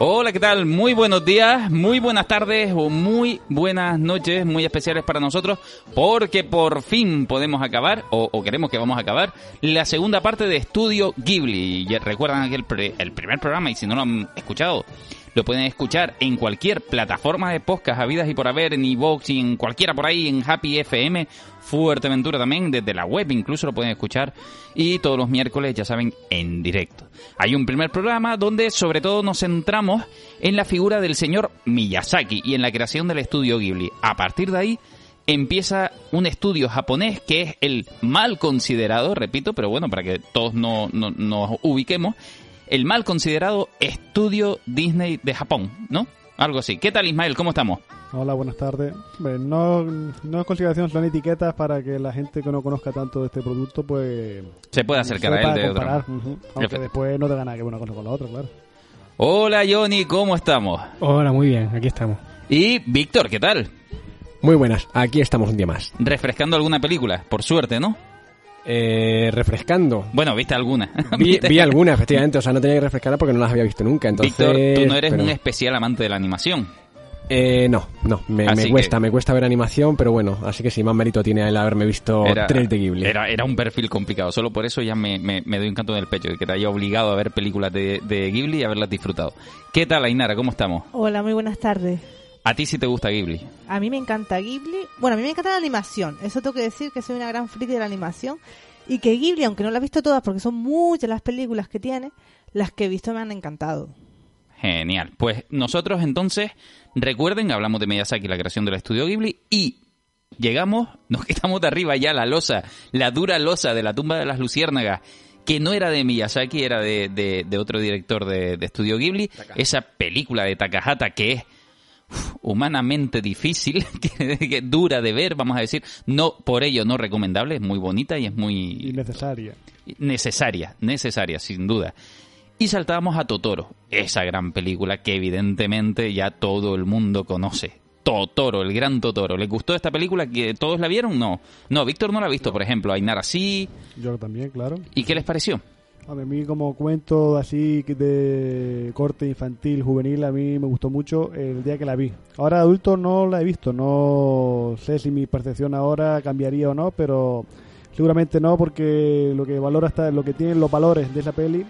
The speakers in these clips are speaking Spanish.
Hola, ¿qué tal? Muy buenos días, muy buenas tardes o muy buenas noches, muy especiales para nosotros, porque por fin podemos acabar, o, queremos que vamos a acabar, la segunda parte de Estudio Ghibli. Y recuerdan aquel el primer programa, y si no lo han escuchado, lo pueden escuchar en cualquier plataforma de podcast habidas y por haber, en iVoox en cualquiera por ahí, en Happy FM, Fuerteventura también, desde la web incluso lo pueden escuchar. Y todos los miércoles, ya saben, en directo. Hay un primer programa donde sobre todo nos centramos en la figura del señor Miyazaki y en la creación del estudio Ghibli. A partir de ahí empieza un estudio japonés que es el mal considerado, repito, pero bueno, para que todos no, nos ubiquemos, el mal considerado estudio Disney de Japón, ¿no? Algo así. ¿Qué tal, Ismael? ¿Cómo estamos? Hola, buenas tardes. No, no consideración son etiquetas para que la gente que no conozca tanto de este producto, pues... Se pueda acercar a él de comparar, Aunque después no te gana que una cosa con la otra, claro. Hola, Johnny, ¿cómo estamos? Hola, muy bien, aquí estamos. Y Víctor, ¿qué tal? Muy buenas, aquí estamos un día más. Refrescando alguna película, por suerte, ¿no? Eh, refrescando. Bueno, ¿viste alguna? Vi, vi alguna, efectivamente. O sea, no tenía que refrescarla porque no las había visto nunca. Entonces, Víctor, tú no eres un especial amante de la animación. Eh, no, no, me, cuesta, me cuesta ver animación, pero bueno, así que sí, más mérito tiene el haberme visto tres de Ghibli. Era, era un perfil complicado, solo por eso ya me, me, doy un canto en el pecho, de que te haya obligado a ver películas de, de Ghibli y haberlas disfrutado. ¿Qué tal, Ainara? ¿Cómo estamos? Hola, muy buenas tardes. ¿A ti sí te gusta Ghibli? A mí me encanta Ghibli. Bueno, a mí me encanta la animación. Eso tengo que decir que soy una gran friki de la animación y que Ghibli, aunque no la he visto todas porque son muchas las películas que tiene, las que he visto me han encantado. Genial. Pues nosotros entonces, recuerden, hablamos de Miyazaki, la creación del estudio Ghibli, y llegamos, nos quitamos de arriba ya la losa, la dura losa de la tumba de las luciérnagas, que no era de Miyazaki, era de, otro director de, de estudio Ghibli, esa película de Takahata que es humanamente difícil, que dura de ver, vamos a decir, no por ello no recomendable, es muy bonita y es muy necesaria. Necesaria, necesaria, sin duda. Y saltábamos a Totoro, esa gran película que evidentemente ya todo el mundo conoce. Totoro, el gran Totoro. ¿Les gustó esta película? ¿Que ¿Todos la vieron? No. No, Víctor no la ha visto, por ejemplo. Ainara sí. Yo también, claro. ¿Y qué les pareció? A mí como cuento así de corte infantil, juvenil, a mí me gustó mucho el día que la vi. Ahora adulto no la he visto, no sé si mi percepción ahora cambiaría o no, pero seguramente no porque lo que valora está, lo que tienen los valores de esa peli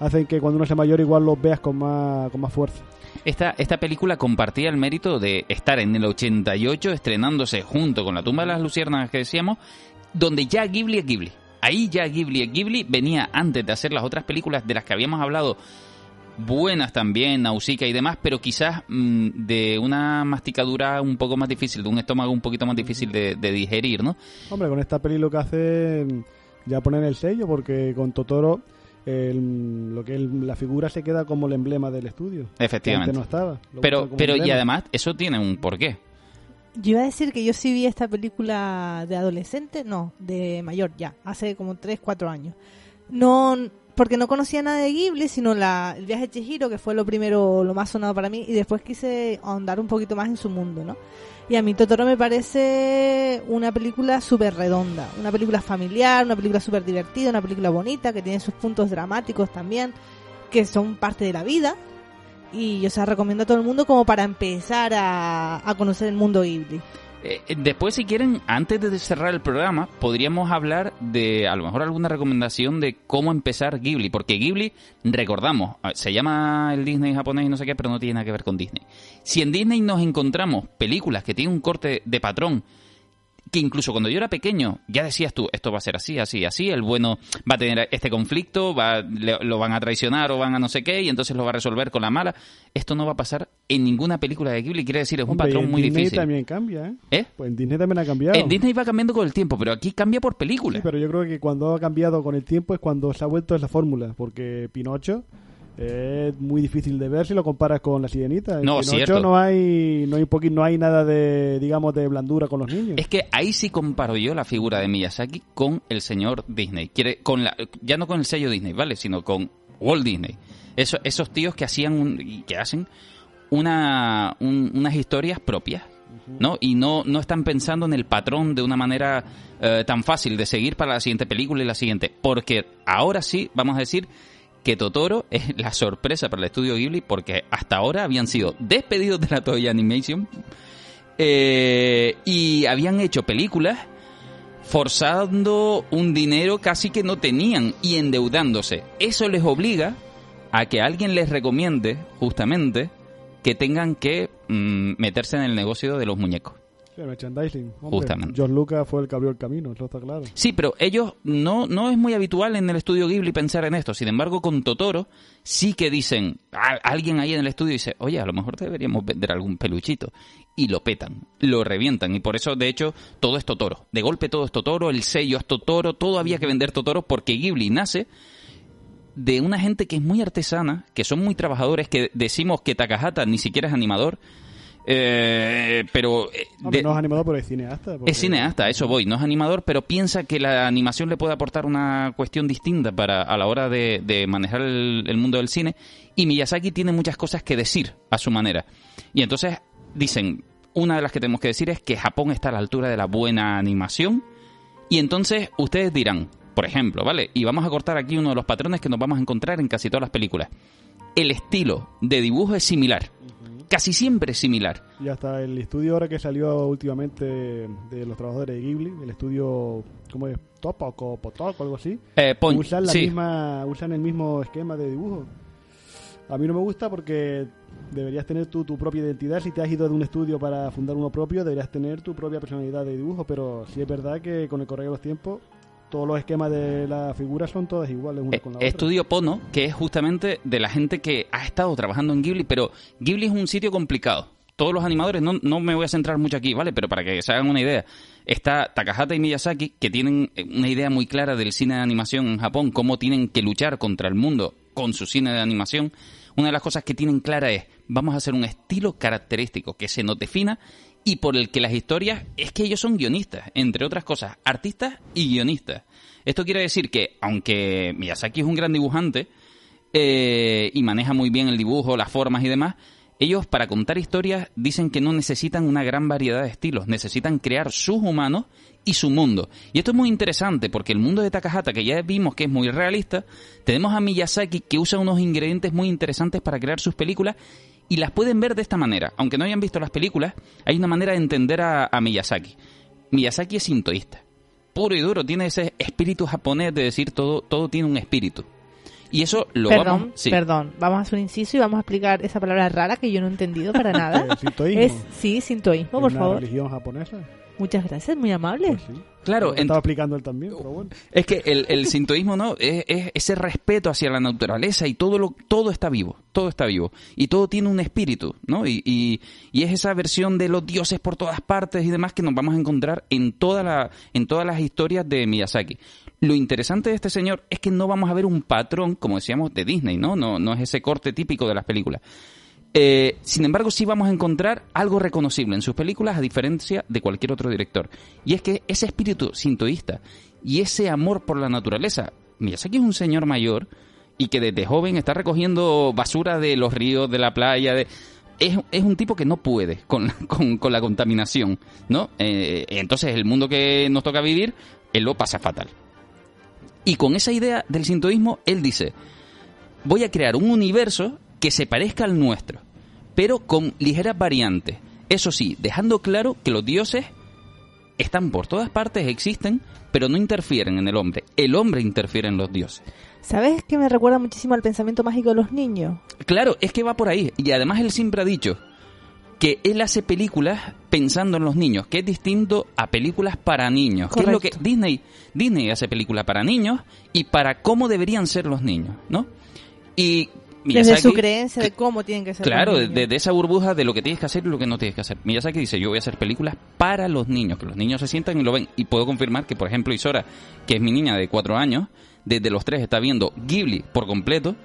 hacen que cuando uno sea mayor igual los veas con más, con más fuerza. Esta, esta película compartía el mérito de estar en el 88 estrenándose junto con La tumba de las luciérnagas que decíamos, donde ya Ghibli es Ghibli ahí ya Ghibli Ghibli venía antes de hacer las otras películas de las que habíamos hablado buenas también, Nausicaa y demás, pero quizás mm, de una masticadura un poco más difícil, de un estómago un poquito más difícil de, digerir, ¿no? Hombre, con esta peli lo que hace ya poner el sello, porque con Totoro lo que la figura se queda como el emblema del estudio. Efectivamente. no estaba. Pero, pero y además eso tiene un porqué. Yo iba a decir que yo sí vi esta película de adolescente, no, de mayor ya, hace como 3, 4 años. No, porque no conocía nada de Ghibli, sino la, el viaje de Chihiro, que fue lo primero, lo más sonado para mí, y después quise ahondar un poquito más en su mundo, ¿no? Y a mí Totoro me parece una película súper redonda, una película familiar, una película súper divertida, una película bonita, que tiene sus puntos dramáticos también, que son parte de la vida, y yo se la recomiendo a todo el mundo como para empezar a, conocer el mundo Ghibli. Eh, eh, después, si quieren, antes de cerrar el programa, podríamos hablar de a lo mejor alguna recomendación de cómo empezar Ghibli, porque Ghibli, recordamos, se llama el Disney japonés y no sé qué, pero no tiene nada que ver con Disney. Si en Disney nos encontramos películas que tienen un corte de patrón que incluso cuando yo era pequeño ya decías tú, esto va a ser así, así, así, el bueno va a tener este conflicto, va, lo van a traicionar o van a no sé qué y entonces lo va a resolver con la mala. Esto no va a pasar en ninguna película de Ghibli, quiere decir, es un patrón muy Disney difícil. también cambia, ¿eh? ¿eh? Pues en Disney también ha cambiado. En Disney va cambiando con el tiempo, pero aquí cambia por película. Sí, pero yo creo que cuando ha cambiado con el tiempo es cuando se ha vuelto esa fórmula, porque Pinocho es muy difícil de ver si lo comparas con la sirenita. no, cierto. no hay no hay no hay nada de digamos de blandura con los niños. Es que ahí sí comparo yo la figura de Miyazaki con el señor Disney. Quiere con la, ya no con el sello Disney, ¿vale? Sino con Walt Disney. Eso, esos tíos que hacían y que hacen una, unas historias propias. ¿no? Y no, no están pensando en el patrón de una manera eh, tan fácil de seguir para la siguiente película y la siguiente. Porque ahora sí, vamos a decir, que Totoro es la sorpresa para el estudio Ghibli porque hasta ahora habían sido despedidos de la Toei Animation eh, y habían hecho películas forzando un dinero casi que no tenían y endeudándose. Eso les obliga a que alguien les recomiende justamente que tengan que mm, meterse en el negocio de los muñecos. Sí, merchandising. Justamente. John Lucas fue el que abrió el camino, eso está claro. Sí, pero ellos no, no es muy habitual en el estudio Ghibli pensar en esto. Sin embargo, con Totoro sí que dicen, alguien ahí en el estudio dice, oye, a lo mejor deberíamos vender algún peluchito. Y lo petan, lo revientan. Y por eso, de hecho, todo es Totoro. De golpe todo es Totoro, el sello es Totoro, todo había que vender Totoro porque Ghibli nace de una gente que es muy artesana, que son muy trabajadores, que decimos que Takahata ni siquiera es animador, eh, pero eh, no, es animador, pero es cineasta. Es cineasta, eso voy. No es animador, pero piensa que la animación le puede aportar una cuestión distinta para a la hora de, manejar el, mundo del cine. Y Miyazaki tiene muchas cosas que decir a su manera. Y entonces dicen, una de las que tenemos que decir es que Japón está a la altura de la buena animación. Y entonces ustedes dirán, por ejemplo, ¿vale? Y vamos a cortar aquí uno de los patrones que nos vamos a encontrar en casi todas las películas. El estilo de dibujo es similar casi siempre es similar. Y hasta el estudio ahora que salió últimamente de los trabajadores de Ghibli, el estudio, ¿cómo es? Topak o Potok o algo así. Eh, usan, la misma, usan el mismo esquema de dibujo. A mí no me gusta porque deberías tener tu, tu propia identidad. Si te has ido de un estudio para fundar uno propio, deberías tener tu propia personalidad de dibujo. Pero sí es verdad que con el correr de los tiempos todos los esquemas de las figuras son todas iguales una eh, con la Estudio Pono, que es justamente de la gente que ha estado trabajando en Ghibli, pero Ghibli es un sitio complicado. Todos los animadores, no, no me voy a centrar mucho aquí, ¿vale? Pero para que se hagan una idea, está Takahata y Miyazaki, que tienen eh, una idea muy clara del cine de animación en Japón, cómo tienen que luchar contra el mundo con su cine de animación. Una de las cosas que tienen clara es, vamos a hacer un estilo característico que se nos defina y por el que las historias es que ellos son guionistas, entre otras cosas, artistas y guionistas. Esto quiere decir que, aunque Miyazaki es un gran dibujante eh, y maneja muy bien el dibujo, las formas y demás, ellos para contar historias dicen que no necesitan una gran variedad de estilos, necesitan crear sus humanos y su mundo. Y esto es muy interesante porque el mundo de Takahata, que ya vimos que es muy realista, tenemos a Miyazaki que usa unos ingredientes muy interesantes para crear sus películas y las pueden ver de esta manera. Aunque no hayan visto las películas, hay una manera de entender a, Miyazaki. Miyazaki es sintoísta. Puro y duro, tiene ese espíritu japonés de decir todo, todo tiene un espíritu. Y eso lo perdón, vamos... Perdón, vamos a hacer un inciso y vamos a explicar esa palabra rara que yo no he entendido para nada. ¿Sintoísmo? Es, sí, sintoísmo, por favor. religión japonesa? Muchas gracias, muy amable. Pues claro, estaba explicando él también, pero bueno. Es que el, el sintoísmo no es, ese respeto hacia la naturaleza y todo lo todo está vivo, todo está vivo y todo tiene un espíritu, ¿no? Y, y, y, es esa versión de los dioses por todas partes y demás que nos vamos a encontrar en toda la en todas las historias de Miyazaki. Lo interesante de este señor es que no vamos a ver un patrón, como decíamos, de Disney, ¿no? No, no es ese corte típico de las películas eh, sin embargo, sí vamos a encontrar algo reconocible en sus películas a diferencia de cualquier otro director. Y es que ese espíritu sintoísta y ese amor por la naturaleza. Miyazaki es un señor mayor y que desde joven está recogiendo basura de los ríos, de la playa. Es, un tipo que no puede con, con, la contaminación, ¿no? Eh, entonces el mundo que nos toca vivir, él lo pasa fatal. Y con esa idea del sintoísmo, él dice, voy a crear un universo que se parezca al nuestro pero con ligeras variantes. Eso sí, dejando claro que los dioses están por todas partes, existen, pero no interfieren en el hombre. El hombre interfiere en los dioses. ¿Sabes que me recuerda muchísimo al pensamiento mágico de los niños? Claro, es que va por ahí. Y además él siempre ha dicho que él hace películas pensando en los niños, que es distinto a películas para niños. Que es lo que Disney, Disney hace películas para niños y para cómo deberían ser los niños, ¿no? Y desde su creencia de cómo tienen que ser. Claro, desde de esa burbuja de lo que tienes que hacer y lo que no tienes que hacer. Miyazaki dice, yo voy a hacer películas para los niños, que los niños se sientan y lo ven. Y puedo confirmar que, por ejemplo, Isora, que es mi niña de cuatro años, desde los tres está viendo Ghibli por completo,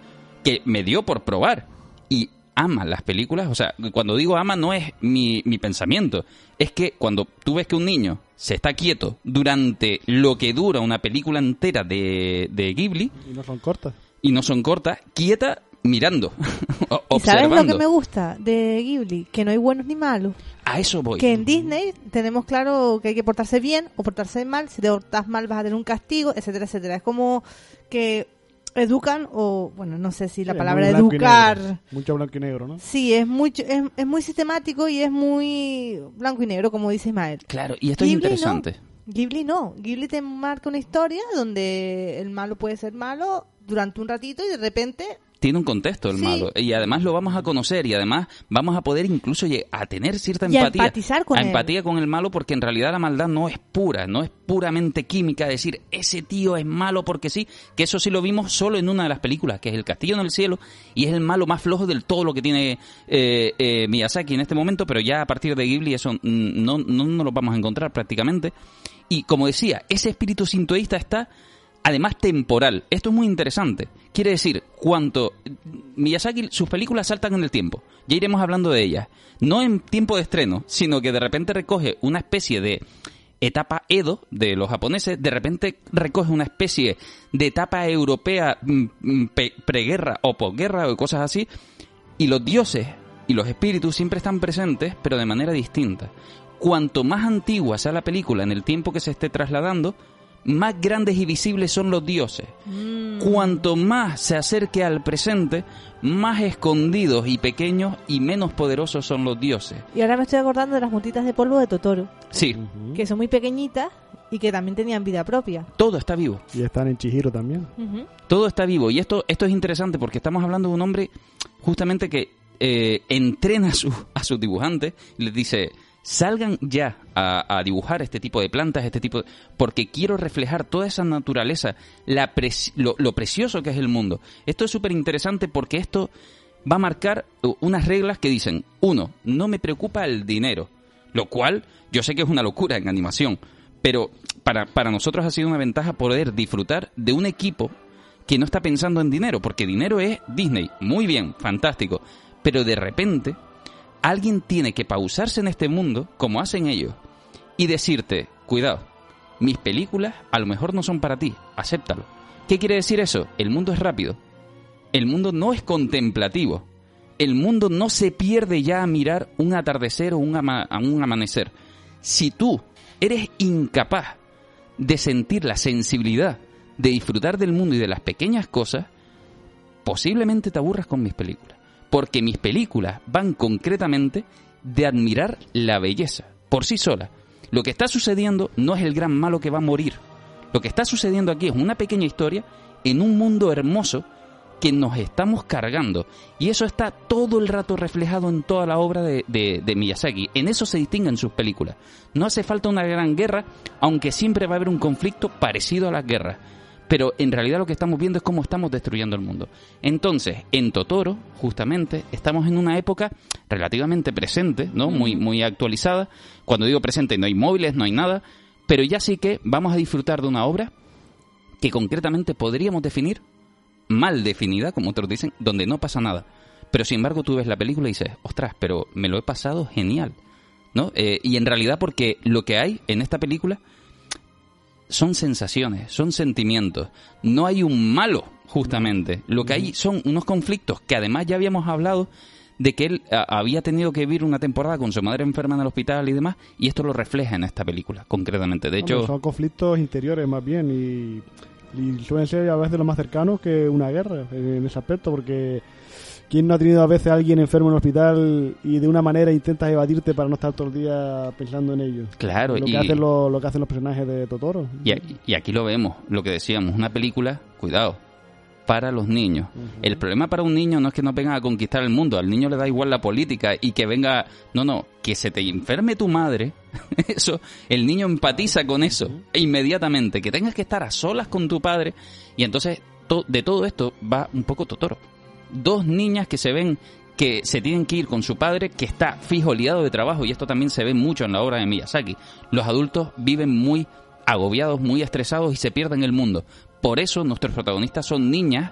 que me dio por probar. Y ama las películas. O sea, cuando digo ama no es mi, mi pensamiento. Es que cuando tú ves que un niño se está quieto durante lo que dura una película entera de, de Ghibli. Y no son cortas. Y no son cortas, quieta mirando, ¿Y ¿Sabes lo que me gusta de Ghibli? Que no hay buenos ni malos. A eso voy. Que en Disney tenemos claro que hay que portarse bien o portarse mal. Si te portas mal vas a tener un castigo, etcétera, etcétera. Es como que educan o bueno no sé si la palabra educar mucho blanco y negro no sí es muy es, muy sistemático y es muy blanco y negro como dice Ismael claro y esto es interesante Ghibli no Ghibli te marca una historia donde el malo puede ser malo durante un ratito y de repente tiene un contexto el malo y además lo vamos a conocer y además vamos a poder incluso a tener cierta empatía con empatía con el malo porque en realidad la maldad no es pura no es puramente química decir ese tío es malo porque sí que eso sí lo vimos solo en una de las películas que es el castillo en el cielo y es el malo más flojo del todo lo que tiene eh, eh, Miyazaki en este momento pero ya a partir de Ghibli eso no, no, no lo vamos a encontrar prácticamente. Y como decía ese espíritu sintoísta está además temporal. Esto es muy interesante. Quiere decir, cuanto Miyazaki, sus películas saltan en el tiempo. Ya iremos hablando de ellas. No en tiempo de estreno, sino que de repente recoge una especie de etapa Edo de los japoneses, de repente recoge una especie de etapa europea mm, mm, preguerra o posguerra o cosas así, y los dioses y los espíritus siempre están presentes, pero de manera distinta. Cuanto más antigua sea la película en el tiempo que se esté trasladando, más grandes y visibles son los dioses. Mm. Cuanto más se acerque al presente, más escondidos y pequeños y menos poderosos son los dioses. Y ahora me estoy acordando de las montitas de polvo de Totoro. Sí. Que son muy pequeñitas y que también tenían vida propia. Todo está vivo. Y están en Chihiro también. Todo está vivo. Y esto, esto es interesante porque estamos hablando de un hombre justamente que eh, entrena a, su, a sus dibujantes y les dice salgan ya a, dibujar este tipo de plantas, este tipo porque quiero reflejar toda esa naturaleza, la lo, precioso que es el mundo. Esto es súper interesante porque esto va a marcar unas reglas que dicen, uno, no me preocupa el dinero, lo cual yo sé que es una locura en animación, pero para, para nosotros ha sido una ventaja poder disfrutar de un equipo que no está pensando en dinero, porque dinero es Disney, muy bien, fantástico, pero de repente alguien tiene que pausarse en este mundo, como hacen ellos, y decirte, cuidado, mis películas a lo mejor no son para ti, acéptalo. ¿Qué quiere decir eso? El mundo es rápido. El mundo no es contemplativo. El mundo no se pierde ya a mirar un atardecer o un, un amanecer. Si tú eres incapaz de sentir la sensibilidad, de disfrutar del mundo y de las pequeñas cosas, posiblemente te aburras con mis películas porque mis películas van concretamente de admirar la belleza, por sí sola. Lo que está sucediendo no es el gran malo que va a morir. Lo que está sucediendo aquí es una pequeña historia en un mundo hermoso que nos estamos cargando. Y eso está todo el rato reflejado en toda la obra de, de, Miyazaki. En eso se distinguen sus películas. No hace falta una gran guerra, aunque siempre va a haber un conflicto parecido a las guerras pero en realidad lo que estamos viendo es cómo estamos destruyendo el mundo. Entonces, en Totoro, justamente, estamos en una época relativamente presente, ¿no? Muy, muy actualizada. Cuando digo presente, no hay móviles, no hay nada, pero ya sí que vamos a disfrutar de una obra que concretamente podríamos definir mal definida, como otros dicen, donde no pasa nada. Pero sin embargo tú ves la película y dices, ostras, pero me lo he pasado genial. ¿No? Eh, y en realidad porque lo que hay en esta película son sensaciones, son sentimientos. No hay un malo, justamente. Lo que hay son unos conflictos que además ya habíamos hablado de que él había tenido que vivir una temporada con su madre enferma en el hospital y demás, y esto lo refleja en esta película, concretamente. De hecho, son conflictos interiores más bien y, y suelen ser a veces lo más cercanos que una guerra en ese aspecto, porque ¿Quién no ha tenido a veces a alguien enfermo en el hospital y de una manera intentas evadirte para no estar todo el día pensando en ello? Claro, lo que, hacen, lo, que hacen los personajes de Totoro. Y, aquí lo vemos, lo que decíamos, una película, cuidado, para los niños. El problema para un niño no es que no venga a conquistar el mundo, al niño le da igual la política y que venga, no, no, que se te enferme tu madre, eso, el niño empatiza con eso inmediatamente, que tengas que estar a solas con tu padre y entonces de todo esto va un poco Totoro dos niñas que se ven que se tienen que ir con su padre que está fijo liado de trabajo y esto también se ve mucho en la obra de Miyazaki. Los adultos viven muy agobiados, muy estresados y se pierden el mundo. Por eso nuestros protagonistas son niñas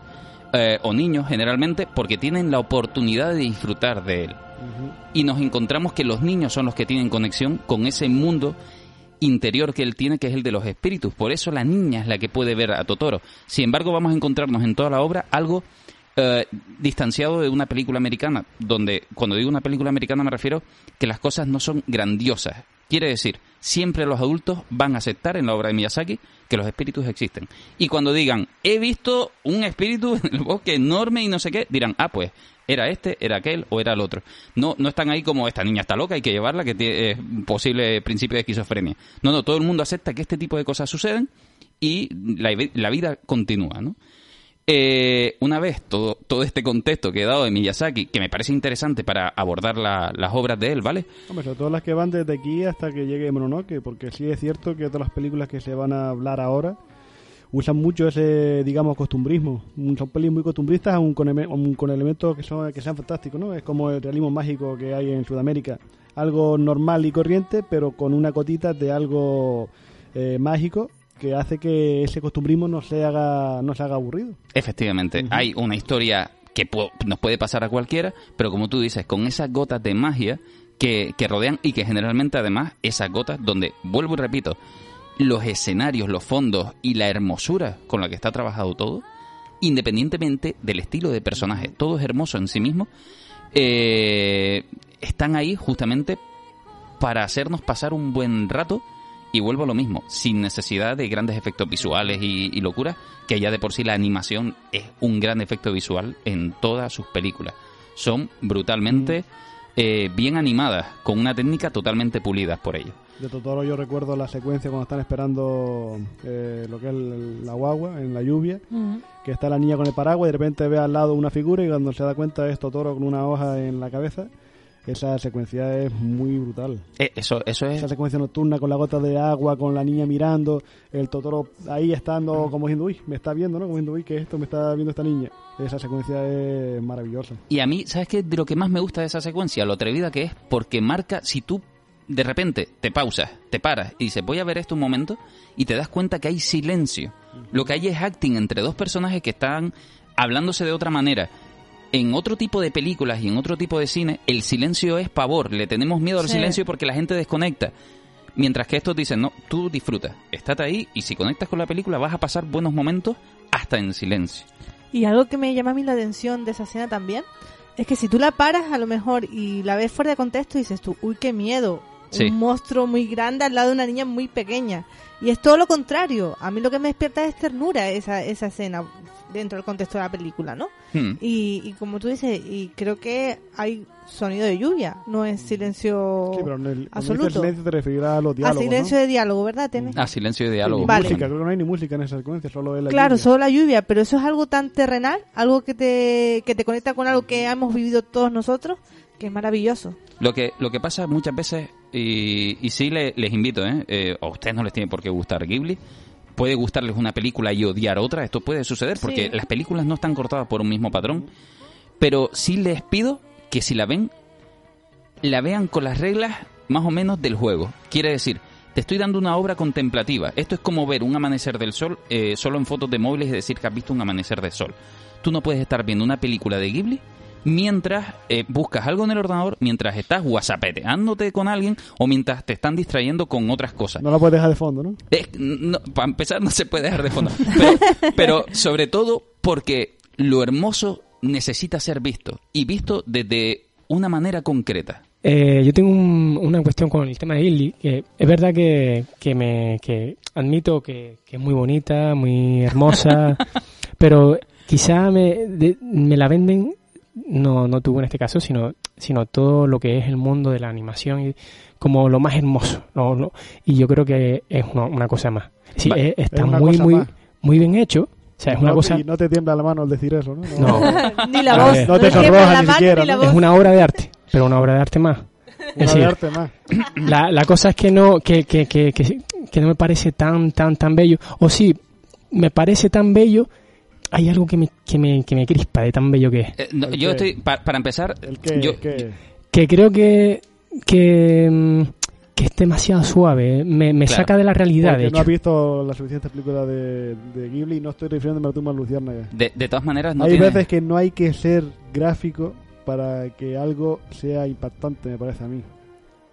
eh, o niños generalmente porque tienen la oportunidad de disfrutar de él. Y nos encontramos que los niños son los que tienen conexión con ese mundo interior que él tiene, que es el de los espíritus. Por eso la niña es la que puede ver a Totoro. Sin embargo, vamos a encontrarnos en toda la obra algo eh, distanciado de una película americana, donde cuando digo una película americana me refiero que las cosas no son grandiosas Quiere decir, siempre los adultos van a aceptar en la obra de Miyazaki que los espíritus existen. Y cuando digan, he visto un espíritu en el bosque enorme y no sé qué, dirán, ah, pues era este, era aquel o era el otro. No, no están ahí como esta niña está loca, hay que llevarla, que tiene posible principio de esquizofrenia. No, no, todo el mundo acepta que este tipo de cosas suceden y la vida continúa, ¿no? Eh, una vez todo, todo este contexto que he dado de Miyazaki, que me parece interesante para abordar las obras de él, ¿vale? Hombre, sobre todo las que van desde aquí hasta que llegue Mononoke, porque sí es cierto que todas las películas que se van a hablar ahora usan mucho ese, digamos, costumbrismo. Son películas muy costumbristas, con, con elementos que, son, que sean fantásticos, ¿no? Es como el realismo mágico que hay en Sudamérica. Algo normal y corriente, pero con una cotita de algo eh, mágico que hace que ese costumbrismo no se haga, no se haga aburrido. Efectivamente, hay una historia que nos puede pasar a cualquiera, pero como tú dices, con esas gotas de magia que, que rodean y que generalmente además esas gotas donde, vuelvo y repito, los escenarios, los fondos y la hermosura con la que está trabajado todo, independientemente del estilo de personaje, todo es hermoso en sí mismo, eh, están ahí justamente para hacernos pasar un buen rato y vuelvo a lo mismo, sin necesidad de grandes efectos visuales y, y locuras, que ya de por sí la animación es un gran efecto visual en todas sus películas. Son brutalmente eh, bien animadas, con una técnica totalmente pulida por ellos. De Totoro yo recuerdo la secuencia cuando están esperando eh, lo que es la guagua en la lluvia, que está la niña con el paraguas y de repente ve al lado una figura y cuando se da cuenta es Totoro con una hoja en la cabeza esa secuencia es muy brutal. Eh, eso, eso es... Esa secuencia nocturna con la gota de agua, con la niña mirando, el Totoro ahí estando como diciendo, uy, me está viendo, ¿no? Como diciendo, uy, que esto me está viendo esta niña. Esa secuencia es maravillosa. Y a mí, ¿sabes qué? De lo que más me gusta de esa secuencia, lo atrevida que es, porque marca, si tú de repente te pausas, te paras y dices, voy a ver esto un momento, y te das cuenta que hay silencio. Lo que hay es acting entre dos personajes que están hablándose de otra manera en otro tipo de películas y en otro tipo de cine, el silencio es pavor. Le tenemos miedo al silencio porque la gente desconecta. Mientras que estos dicen, no, tú disfruta, estate ahí y si conectas con la película vas a pasar buenos momentos hasta en silencio. Y algo que me llama a mí la atención de esa escena también es que si tú la paras a lo mejor y la ves fuera de contexto dices tú, uy, qué miedo, un monstruo muy grande al lado de una niña muy pequeña. Y es todo lo contrario. A mí lo que me despierta es ternura esa, esa escena dentro del contexto de la película, ¿no? Hmm. Y, y, como tú dices, y creo que hay sonido de lluvia, no es silencio sí, pero en el, absoluto. silencio te referirás a los diálogos, A silencio de diálogo, ¿verdad, Tene? A silencio de diálogo. vale. música, creo que no hay ni música en esa secuencia, solo es la Claro, solo la lluvia, pero eso es algo tan terrenal, algo que te, que te conecta con algo que hemos vivido todos nosotros, que es maravilloso. Lo que, lo que pasa muchas veces, y, y sí les invito, ¿eh? ¿eh? a ustedes no les tiene por qué gustar Ghibli, puede gustarles una película y odiar otra, esto puede suceder porque las películas no están cortadas por un mismo patrón, pero sí les pido que si la ven, la vean con las reglas más o menos del juego. Quiere decir, te estoy dando una obra contemplativa. Esto es como ver un amanecer del sol eh, solo en fotos de móviles y decir que has visto un amanecer del sol. Tú no puedes estar viendo una película de Ghibli mientras eh, buscas algo en el ordenador, mientras estás whatsappeteándote con alguien o mientras te están distrayendo con otras cosas. No la puedes dejar de fondo, ¿no? para empezar, no se puede dejar de fondo. Pero, sobre todo porque lo hermoso necesita ser visto y visto desde una manera concreta. Eh, yo tengo una cuestión con el tema de Illy, que es verdad que, que me que admito que, que, es muy bonita, muy hermosa, pero quizá me, me la venden no, no tuvo en este caso, sino, sino todo lo que es el mundo de la animación y como lo más hermoso. ¿no? y yo creo que es una, cosa más. Sí, está muy, muy, muy bien hecho. O sea, es una cosa... Y no te tiembla la mano al decir eso, ¿no? ni la voz. no te sonroja ni siquiera. Es una obra de arte, pero una obra de arte más. Una obra de arte más. La, la cosa es que no, que, que, que, que, no me parece tan, tan, tan bello. O sí, me parece tan bello hay algo que me, que me, que me crispa de tan bello que es. Eh, yo estoy, para empezar, yo, que creo que, que, mm, que es demasiado suave, me, me saca de la realidad. de no has visto la suficiente película de, de Ghibli y no estoy refiriéndome a Tumba Luciérnaga. De, de todas maneras, no Hay veces que no hay que ser gráfico para que algo sea impactante, me parece a mí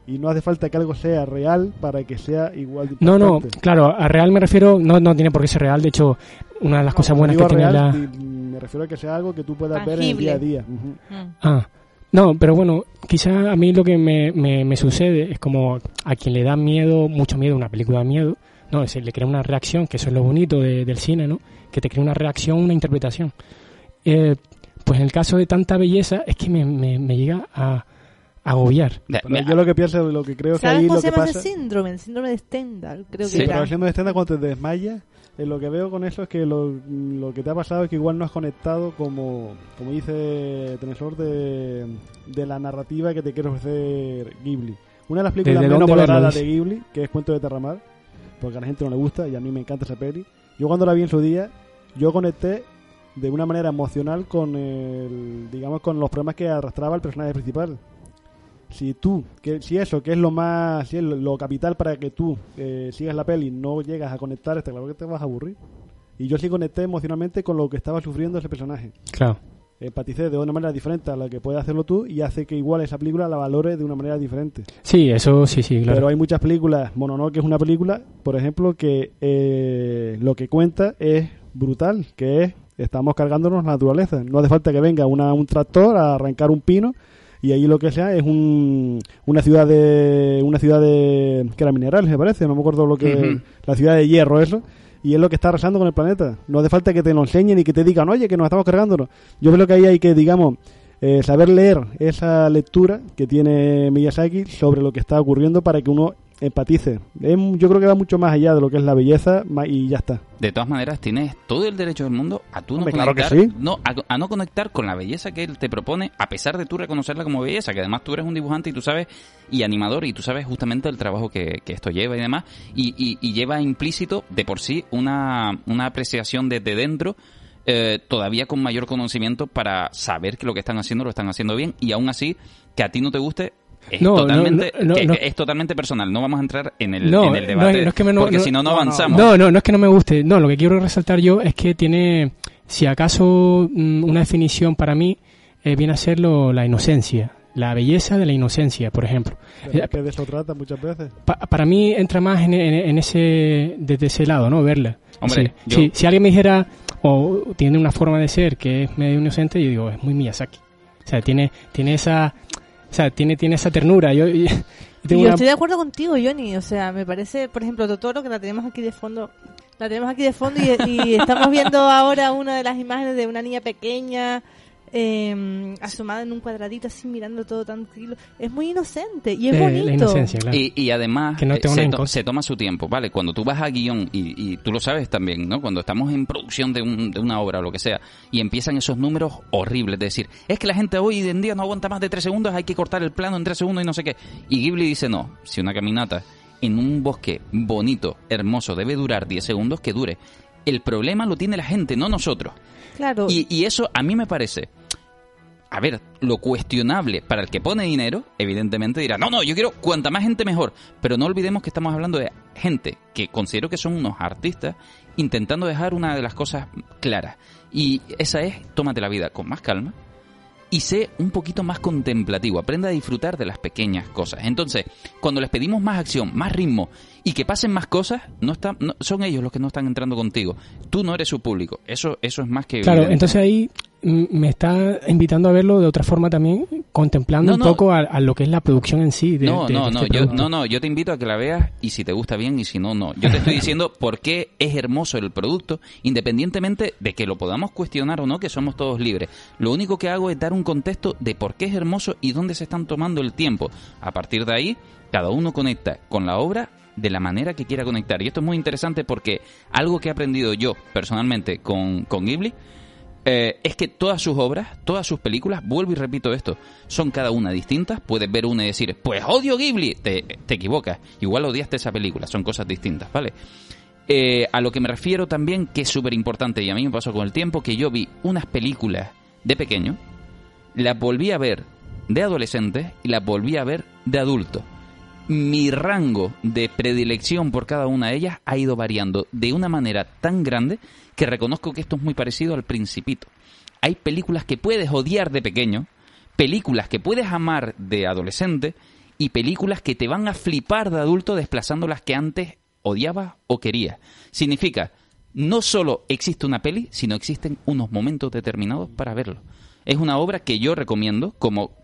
y no hace falta que algo sea real para que sea igual de No, no, claro, a real me refiero, no, no tiene por qué ser real, de hecho, una de las cosas buenas que tiene la... Me refiero a que sea algo que tú puedas ver en el día a día. Ah, No, pero bueno, quizá a mí lo que me, me, sucede es como a quien le da miedo, mucho miedo, una película de miedo, no, es, le crea una reacción, que eso es lo bonito del cine, ¿no? Que te crea una reacción, una interpretación. Eh, pues en el caso de tanta belleza es que me, me, llega a, agobiar. yo lo que pienso, lo que creo que ahí lo que pasa... síndrome? El síndrome de Stendhal, creo sí, que pero el síndrome de Stendhal cuando te desmayas eh, lo que veo con eso es que lo, que te ha pasado es que igual no has conectado como, como dice Tenesor de, de la narrativa que te quiere ofrecer Ghibli. Una de las películas menos valoradas de Ghibli, que es Cuento de Terramar, porque a la gente no le gusta y a mí me encanta esa peli. Yo cuando la vi en su día, yo conecté de una manera emocional con el, digamos, con los problemas que arrastraba el personaje principal si tú, que, si eso, que es lo más, si es lo, capital para que tú eh, sigas la peli, no llegas a conectar, está claro que te vas a aburrir. Y yo sí conecté emocionalmente con lo que estaba sufriendo ese personaje. Claro. Empaticé de una manera diferente a la que puedes hacerlo tú y hace que igual esa película la valore de una manera diferente. Sí, eso sí, sí, claro. Pero hay muchas películas, que es una película, por ejemplo, que eh, lo que cuenta es brutal, que es estamos cargándonos la naturaleza. No hace falta que venga una, un tractor a arrancar un pino y allí lo que sea es un, una ciudad de una ciudad de que era minerales me parece no me acuerdo lo que la ciudad de hierro eso. Y es lo que está arrasando con el planeta. No hace falta que te lo enseñen y que te digan oye que nos estamos cargándonos yo creo que ahí hay que digamos eh, saber leer esa lectura que tiene Miyazaki sobre lo que está ocurriendo para que uno empatice. yo creo que va mucho más allá de lo que es la belleza y ya está. De todas maneras, tienes todo el derecho del mundo a tú no conectar, no, a, no conectar con la belleza que él te propone, a pesar de tú reconocerla como belleza, que además tú eres un dibujante y tú sabes, y animador, y tú sabes justamente el trabajo que, esto lleva y demás, y, lleva implícito de por sí una, una apreciación desde dentro eh, todavía con mayor conocimiento para saber que lo que están haciendo lo están haciendo bien y aún así que a ti no te guste es, totalmente, es totalmente personal. No vamos a entrar en el, en el debate porque si no, no avanzamos. No, no, no es que no me guste. No, lo que quiero resaltar yo es que tiene, si acaso mm, una definición para mí eh, viene a ser la inocencia. La belleza de la inocencia, por ejemplo. Eh, que de eso trata muchas veces. para mí entra más en, ese, desde ese lado, ¿no? Verla. Hombre, si alguien me dijera, o tiene una forma de ser que es medio inocente, yo digo, es muy Miyazaki. O sea, tiene, tiene esa sea, tiene, tiene esa ternura. Yo, yo, estoy de acuerdo contigo, Johnny. O sea, me parece, por ejemplo, Totoro, que la tenemos aquí de fondo. La tenemos aquí de fondo y estamos viendo ahora una de las imágenes de una niña pequeña eh, asomada en un cuadradito así mirando todo tranquilo. Es muy inocente y es bonito. y, además eh, se, toma su tiempo, ¿vale? Cuando tú vas a guion, y, tú lo sabes también, ¿no? Cuando estamos en producción de, de una obra o lo que sea, y empiezan esos números horribles, de decir, es que la gente hoy en día no aguanta más de tres segundos, hay que cortar el plano en tres segundos y no sé qué. Y Ghibli dice, no, si una caminata en un bosque bonito, hermoso, debe durar 10 segundos, que dure. El problema lo tiene la gente, no nosotros. Claro. Y, eso a mí me parece a ver, lo cuestionable para el que pone dinero, evidentemente dirá, no, no, yo quiero cuanta más gente mejor. Pero no olvidemos que estamos hablando de gente que considero que son unos artistas intentando dejar una de las cosas claras. Y esa es, tómate la vida con más calma, y sé un poquito más contemplativo, aprenda a disfrutar de las pequeñas cosas. Entonces, cuando les pedimos más acción, más ritmo y que pasen más cosas, no están, son ellos los que no están entrando contigo. Tú no eres su público. Eso, eso es más que. Claro, entonces ahí me está invitando a verlo de otra forma también, contemplando un poco a, lo que es la producción en sí. De, no, no, este no, yo, no, no, yo te invito a que la veas y si te gusta bien y si no, no. Yo te estoy diciendo por qué es hermoso el producto, independientemente de que lo podamos cuestionar o no, que somos todos libres. Lo único que hago es dar un contexto de por qué es hermoso y dónde se están tomando el tiempo. A partir de ahí, cada uno conecta con la obra de la manera que quiera conectar. Y esto es muy interesante porque algo que he aprendido yo personalmente con, con Ghibli eh, es que todas sus obras, todas sus películas, vuelvo y repito esto, son cada una distintas. Puedes ver una y decir, pues odio Ghibli. Te, te equivocas. Igual odiaste esa película. Son cosas distintas, ¿vale? Eh, a lo que me refiero también, que es súper importante, y a mí me pasó con el tiempo, que yo vi unas películas de pequeño, las volví a ver de adolescente y las volví a ver de adulto. Mi rango de predilección por cada una de ellas ha ido variando de una manera tan grande que reconozco que esto es muy parecido al principito. Hay películas que puedes odiar de pequeño, películas que puedes amar de adolescente y películas que te van a flipar de adulto desplazando las que antes odiaba o quería. Significa, no solo existe una peli, sino existen unos momentos determinados para verlo. Es una obra que yo recomiendo como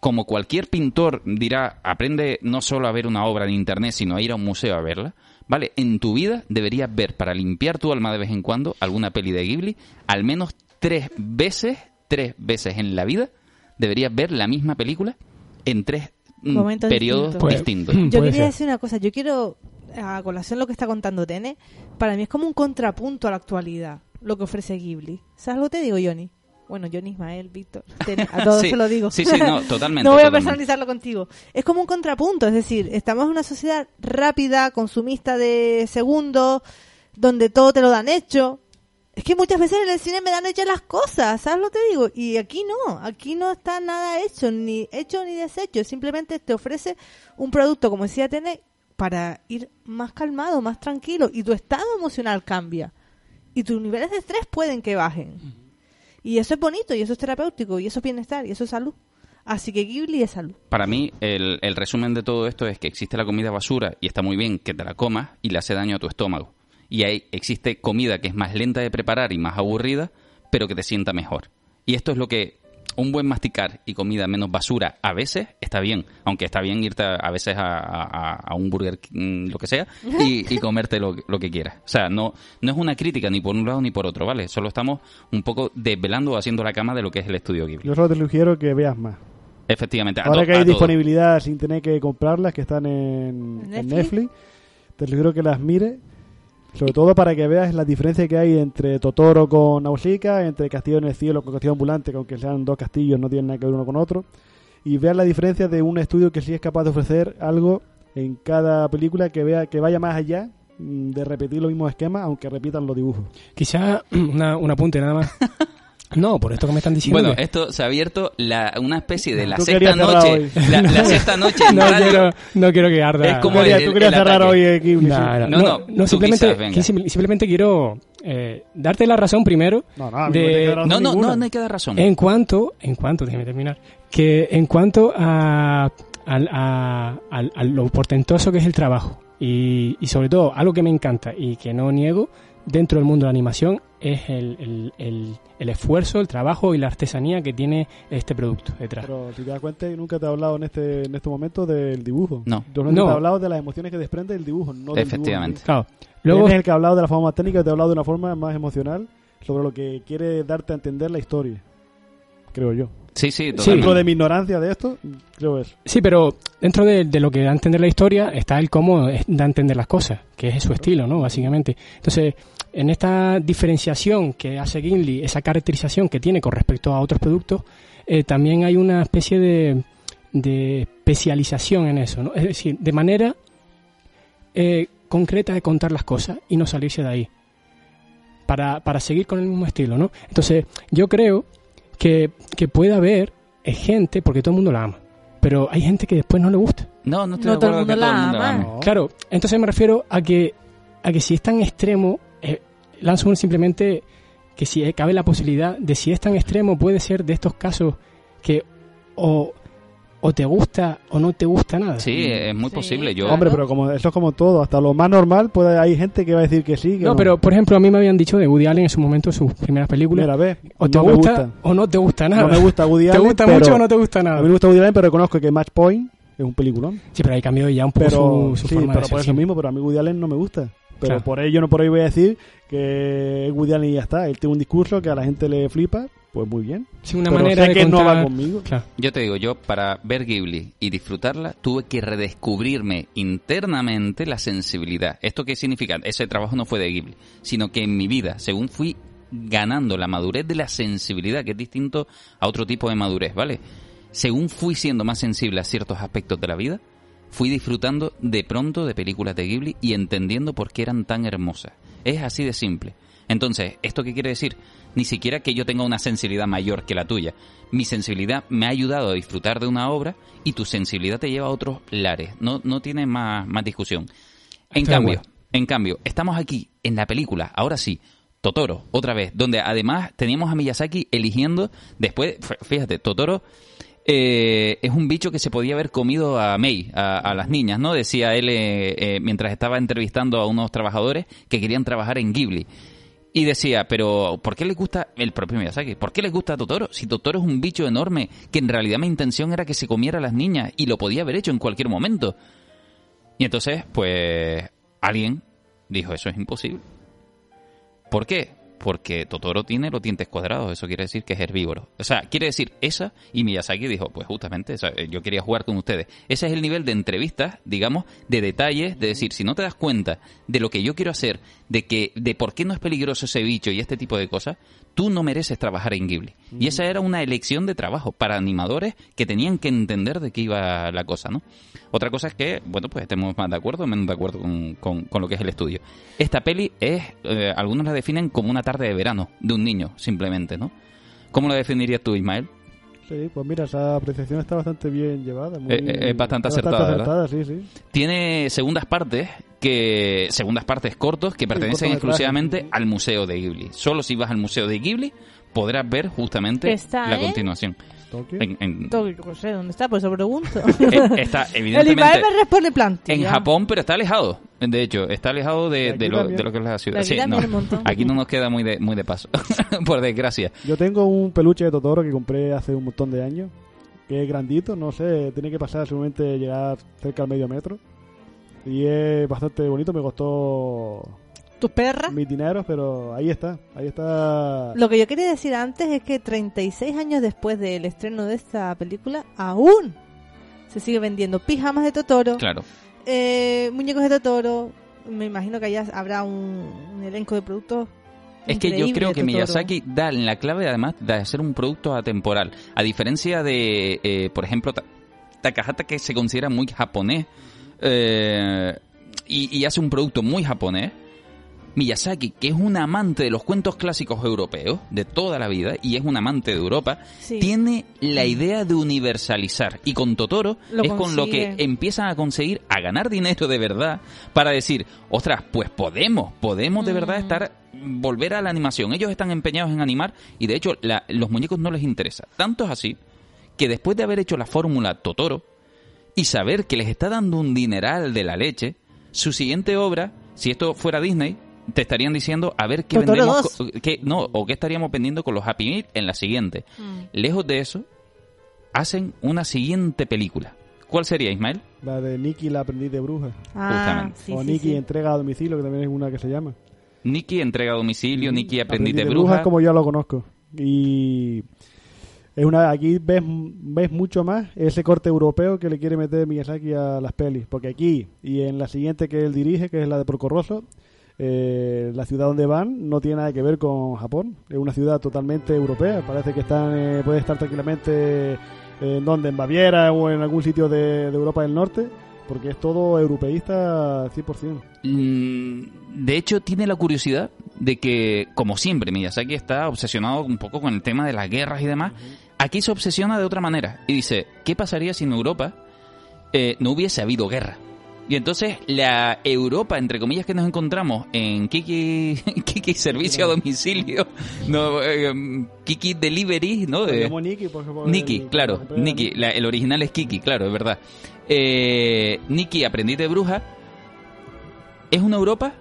como cualquier pintor dirá, aprende no solo a ver una obra en internet, sino a ir a un museo a verla, ¿vale? En tu vida deberías ver, para limpiar tu alma de vez en cuando, alguna peli de Ghibli, al menos tres veces, tres veces en la vida, deberías ver la misma película en tres mm, periodos distintos. Yo quería decir una cosa, yo quiero, a colación lo que está contando Tene, para mí es como un contrapunto a la actualidad, lo que ofrece Ghibli. ¿Sabes lo que te digo, Johnny? Bueno, Johnny Ismael, Víctor, a todos se lo digo. Sí, sí, no, totalmente. no voy a personalizarlo contigo. Es como un contrapunto, es decir, estamos en una sociedad rápida, consumista de segundos, donde todo te lo dan hecho. Es que muchas veces en el cine me dan hechas las cosas, ¿sabes lo que te digo? Y aquí no, aquí no está nada hecho, ni hecho ni deshecho, simplemente te ofrece un producto, como decía Tene, para ir más calmado, más tranquilo, y tu estado emocional cambia. Y tus niveles de estrés pueden que bajen. Y eso es bonito, y eso es terapéutico, y eso es bienestar, y eso es salud. Así que Ghibli es salud. Para mí, el, el resumen de todo esto es que existe la comida basura y está muy bien que te la comas y le hace daño a tu estómago. Y ahí existe comida que es más lenta de preparar y más aburrida, pero que te sienta mejor. Y esto es lo que un buen masticar y comida menos basura a veces está bien, aunque está bien irte a, veces a, un burger, mm, lo que sea, y, comerte lo, que quieras. O sea, no, no es una crítica ni por un lado ni por otro, ¿vale? Solo estamos un poco desvelando o haciendo la cama de lo que es el estudio Ghibli. Yo solo te sugiero que veas más. Efectivamente. Ahora que hay disponibilidad sin tener que comprarlas, que están en, ¿Netflix? en Netflix, te sugiero que las mires sobre todo para que veas la diferencia que hay entre Totoro con Nausicaa, entre Castillo en el Cielo con Castillo Ambulante, que aunque sean dos castillos no tienen nada que ver uno con otro. Y veas la diferencia de un estudio que sí es capaz de ofrecer algo en cada película que vea que vaya más allá mm, de repetir los mismos esquemas, aunque repitan los dibujos. Quizá una, un apunte nada más. No, por esto que me están diciendo. Bueno, esto se ha abierto la, una especie de la sexta noche. La, sexta noche no, quiero, no quiero que arda. Es como el, tú querías cerrar hoy aquí. No, no, no, simplemente, simplemente quiero eh, darte la razón primero. No, no, de, no, no, no, no, hay que dar razón. En cuanto, en cuanto, déjeme terminar, que en cuanto a, a, a, lo portentoso que es el trabajo y, y sobre todo algo que me encanta y que no niego dentro del mundo de la animación es el, el, el, esfuerzo, el trabajo y la artesanía que tiene este producto detrás. Pero si te das cuenta, nunca te he hablado en este, en este momento del dibujo. No. Yo no, te he hablado de las emociones que desprende el dibujo, no Efectivamente. Claro. Luego es el que ha hablado de la forma más técnica, te ha hablado de una forma más emocional sobre lo que quiere darte a entender la historia. Creo yo. Sí, sí, Dentro de mi ignorancia de esto, creo eso. Sí, pero dentro de, lo que da a entender la historia está el cómo da a entender las cosas, que es su estilo, ¿no? Básicamente. Entonces, en esta diferenciación que hace Gimli, esa caracterización que tiene con respecto a otros productos, eh, también hay una especie de, de, especialización en eso, ¿no? Es decir, de manera eh, concreta de contar las cosas y no salirse de ahí. Para, para seguir con el mismo estilo, ¿no? Entonces, yo creo que, que puede haber gente, porque todo el mundo la ama, pero hay gente que después no le gusta. No, no estoy todo el mundo la ama. Claro, entonces me refiero a que, a que si es tan extremo, eh, lanzo simplemente que si cabe la posibilidad de si es tan extremo puede ser de estos casos que o o te gusta o no te gusta nada. Sí, es muy posible. Yo... Hombre, pero como eso es como todo, hasta lo más normal, puede hay gente que va a decir que sí. no, pero por ejemplo, a mí me habían dicho de Woody Allen en su momento, sus primeras películas. o te gusta, o no te gusta nada. No me gusta Woody Allen. ¿Te gusta mucho o no te gusta nada? A mí me gusta Woody Allen, pero reconozco que Match Point es un peliculón. Sí, pero ahí cambió ya un poco pero, su, sí, forma pero por eso mismo, pero a mí Woody Allen no me gusta. Pero por ello no por ahí voy a decir que Woody Allen ya está. Él tiene un discurso que a la gente le flipa, pues muy bien. Sí, una manera de que no va conmigo. Yo te digo, yo para ver Ghibli y disfrutarla tuve que redescubrirme internamente la sensibilidad. ¿Esto qué significa? Ese trabajo no fue de Ghibli, sino que en mi vida, según fui ganando la madurez de la sensibilidad, que es distinto a otro tipo de madurez, ¿vale? Según fui siendo más sensible a ciertos aspectos de la vida, fui disfrutando de pronto de películas de Ghibli y entendiendo por qué eran tan hermosas. Es así de simple. Entonces, ¿esto qué quiere decir? Ni siquiera que yo tenga una sensibilidad mayor que la tuya. Mi sensibilidad me ha ayudado a disfrutar de una obra y tu sensibilidad te lleva a otros lares. No, no tiene más, más discusión. En cambio, en cambio, estamos aquí en la película, ahora sí, Totoro, otra vez, donde además teníamos a Miyazaki eligiendo, después, fíjate, Totoro eh, es un bicho que se podía haber comido a May, a, las niñas, ¿no? Decía él eh, eh, mientras estaba entrevistando a unos trabajadores que querían trabajar en Ghibli. Y decía, pero ¿por qué le gusta el propio Miyazaki? ¿Por qué les gusta a Totoro? Si Totoro es un bicho enorme, que en realidad mi intención era que se comiera a las niñas y lo podía haber hecho en cualquier momento. Y entonces, pues, alguien dijo, eso es imposible. ¿Por qué? Porque Totoro tiene los dientes cuadrados, eso quiere decir que es herbívoro. O sea, quiere decir esa, y Miyazaki dijo, pues justamente, yo quería jugar con ustedes. Ese es el nivel de entrevistas, digamos, de detalles, de decir, si no te das cuenta de lo que yo quiero hacer, de que de por qué no es peligroso ese bicho y este tipo de cosas, tú no mereces trabajar en Ghibli. Y esa era una elección de trabajo para animadores que tenían que entender de qué iba la cosa, ¿no? Otra cosa es que, bueno, pues estemos más de acuerdo o menos de acuerdo con, con, lo que es el estudio. Esta peli es, eh, algunos la definen como una tarde de verano de un niño, simplemente, ¿no? ¿Cómo la definirías tú, Ismael? Sí, pues mira, esa apreciación está bastante bien llevada. Eh, eh, es, bastante acertada, sí, sí. Tiene segundas partes, que segundas partes cortos que pertenecen exclusivamente al Museo de Ghibli. Solo si vas al Museo de Ghibli podrás ver justamente la continuación. ¿Tokio? En, en... no sé dónde está, por eso pregunto. Eh, está, evidentemente. El me responde plantilla. En Japón, pero está alejado. De hecho, está alejado de, de, lo, de lo, que es la ciudad. Sí, no, aquí no nos queda muy de, muy de paso, por desgracia. Yo tengo un peluche de Totoro que compré hace un montón de años, que es grandito, no sé, tiene que pasar seguramente llegar cerca al medio metro. Y es bastante bonito, me costó tus perras. Mis dineros, pero ahí está, ahí está. Lo que yo quería decir antes es que 36 años después del estreno de esta película, aún se sigue vendiendo pijamas de Totoro. Claro. Eh, muñecos de Totoro. Me imagino que allá habrá un, elenco de productos. Es que yo creo que Miyazaki da la clave además de hacer un producto atemporal. A diferencia de, eh, por ejemplo, Takahata que se considera muy japonés eh, y hace un producto muy japonés Miyazaki, que es un amante de los cuentos clásicos europeos de toda la vida y es un amante de Europa, tiene la idea de universalizar. Y con Totoro es con lo que empiezan a conseguir a ganar dinero de verdad para decir, ostras, pues podemos, podemos de verdad mm. estar volver a la animación. Ellos están empeñados en animar y de hecho los muñecos no les interesa. Tanto es así que después de haber hecho la fórmula Totoro y saber que les está dando un dineral de la leche, su siguiente obra, si esto fuera Disney, te estarían diciendo a ver qué vendemos no o qué estaríamos vendiendo con los Happy Meal en la siguiente. Mm. Lejos de eso, hacen una siguiente película. ¿Cuál sería, Ismael? La de Nicky la aprendiz de bruja. Ah, o Nicky entrega a domicilio, que también es una que se llama. Nicky entrega a domicilio, Nicky aprendiz, de, bruja. es como yo lo conozco. Y es una aquí ves, ves mucho más ese corte europeo que le quiere meter Miyazaki a las pelis. Porque aquí y en la siguiente que él dirige, que es la de Porco eh, la ciudad donde van no tiene nada que ver con Japón. Es una ciudad totalmente europea. Parece que están, eh, puede estar tranquilamente eh, en donde, en Baviera o en algún sitio de, Europa del Norte, porque es todo europeísta 100%. Mm, de hecho, tiene la curiosidad de que, como siempre, Miyazaki está obsesionado un poco con el tema de las guerras y demás. Aquí se obsesiona de otra manera y dice, ¿qué pasaría si en Europa no hubiese habido guerra? Y entonces la Europa, entre comillas, que nos encontramos en Kiki, Kiki Servicio a Domicilio, no, eh, Kiki Delivery, ¿no? De, Niki, por ejemplo, Niki, claro, Niki, el original es Kiki, claro, es verdad. Eh, Niki, aprendiz de bruja, es una Europa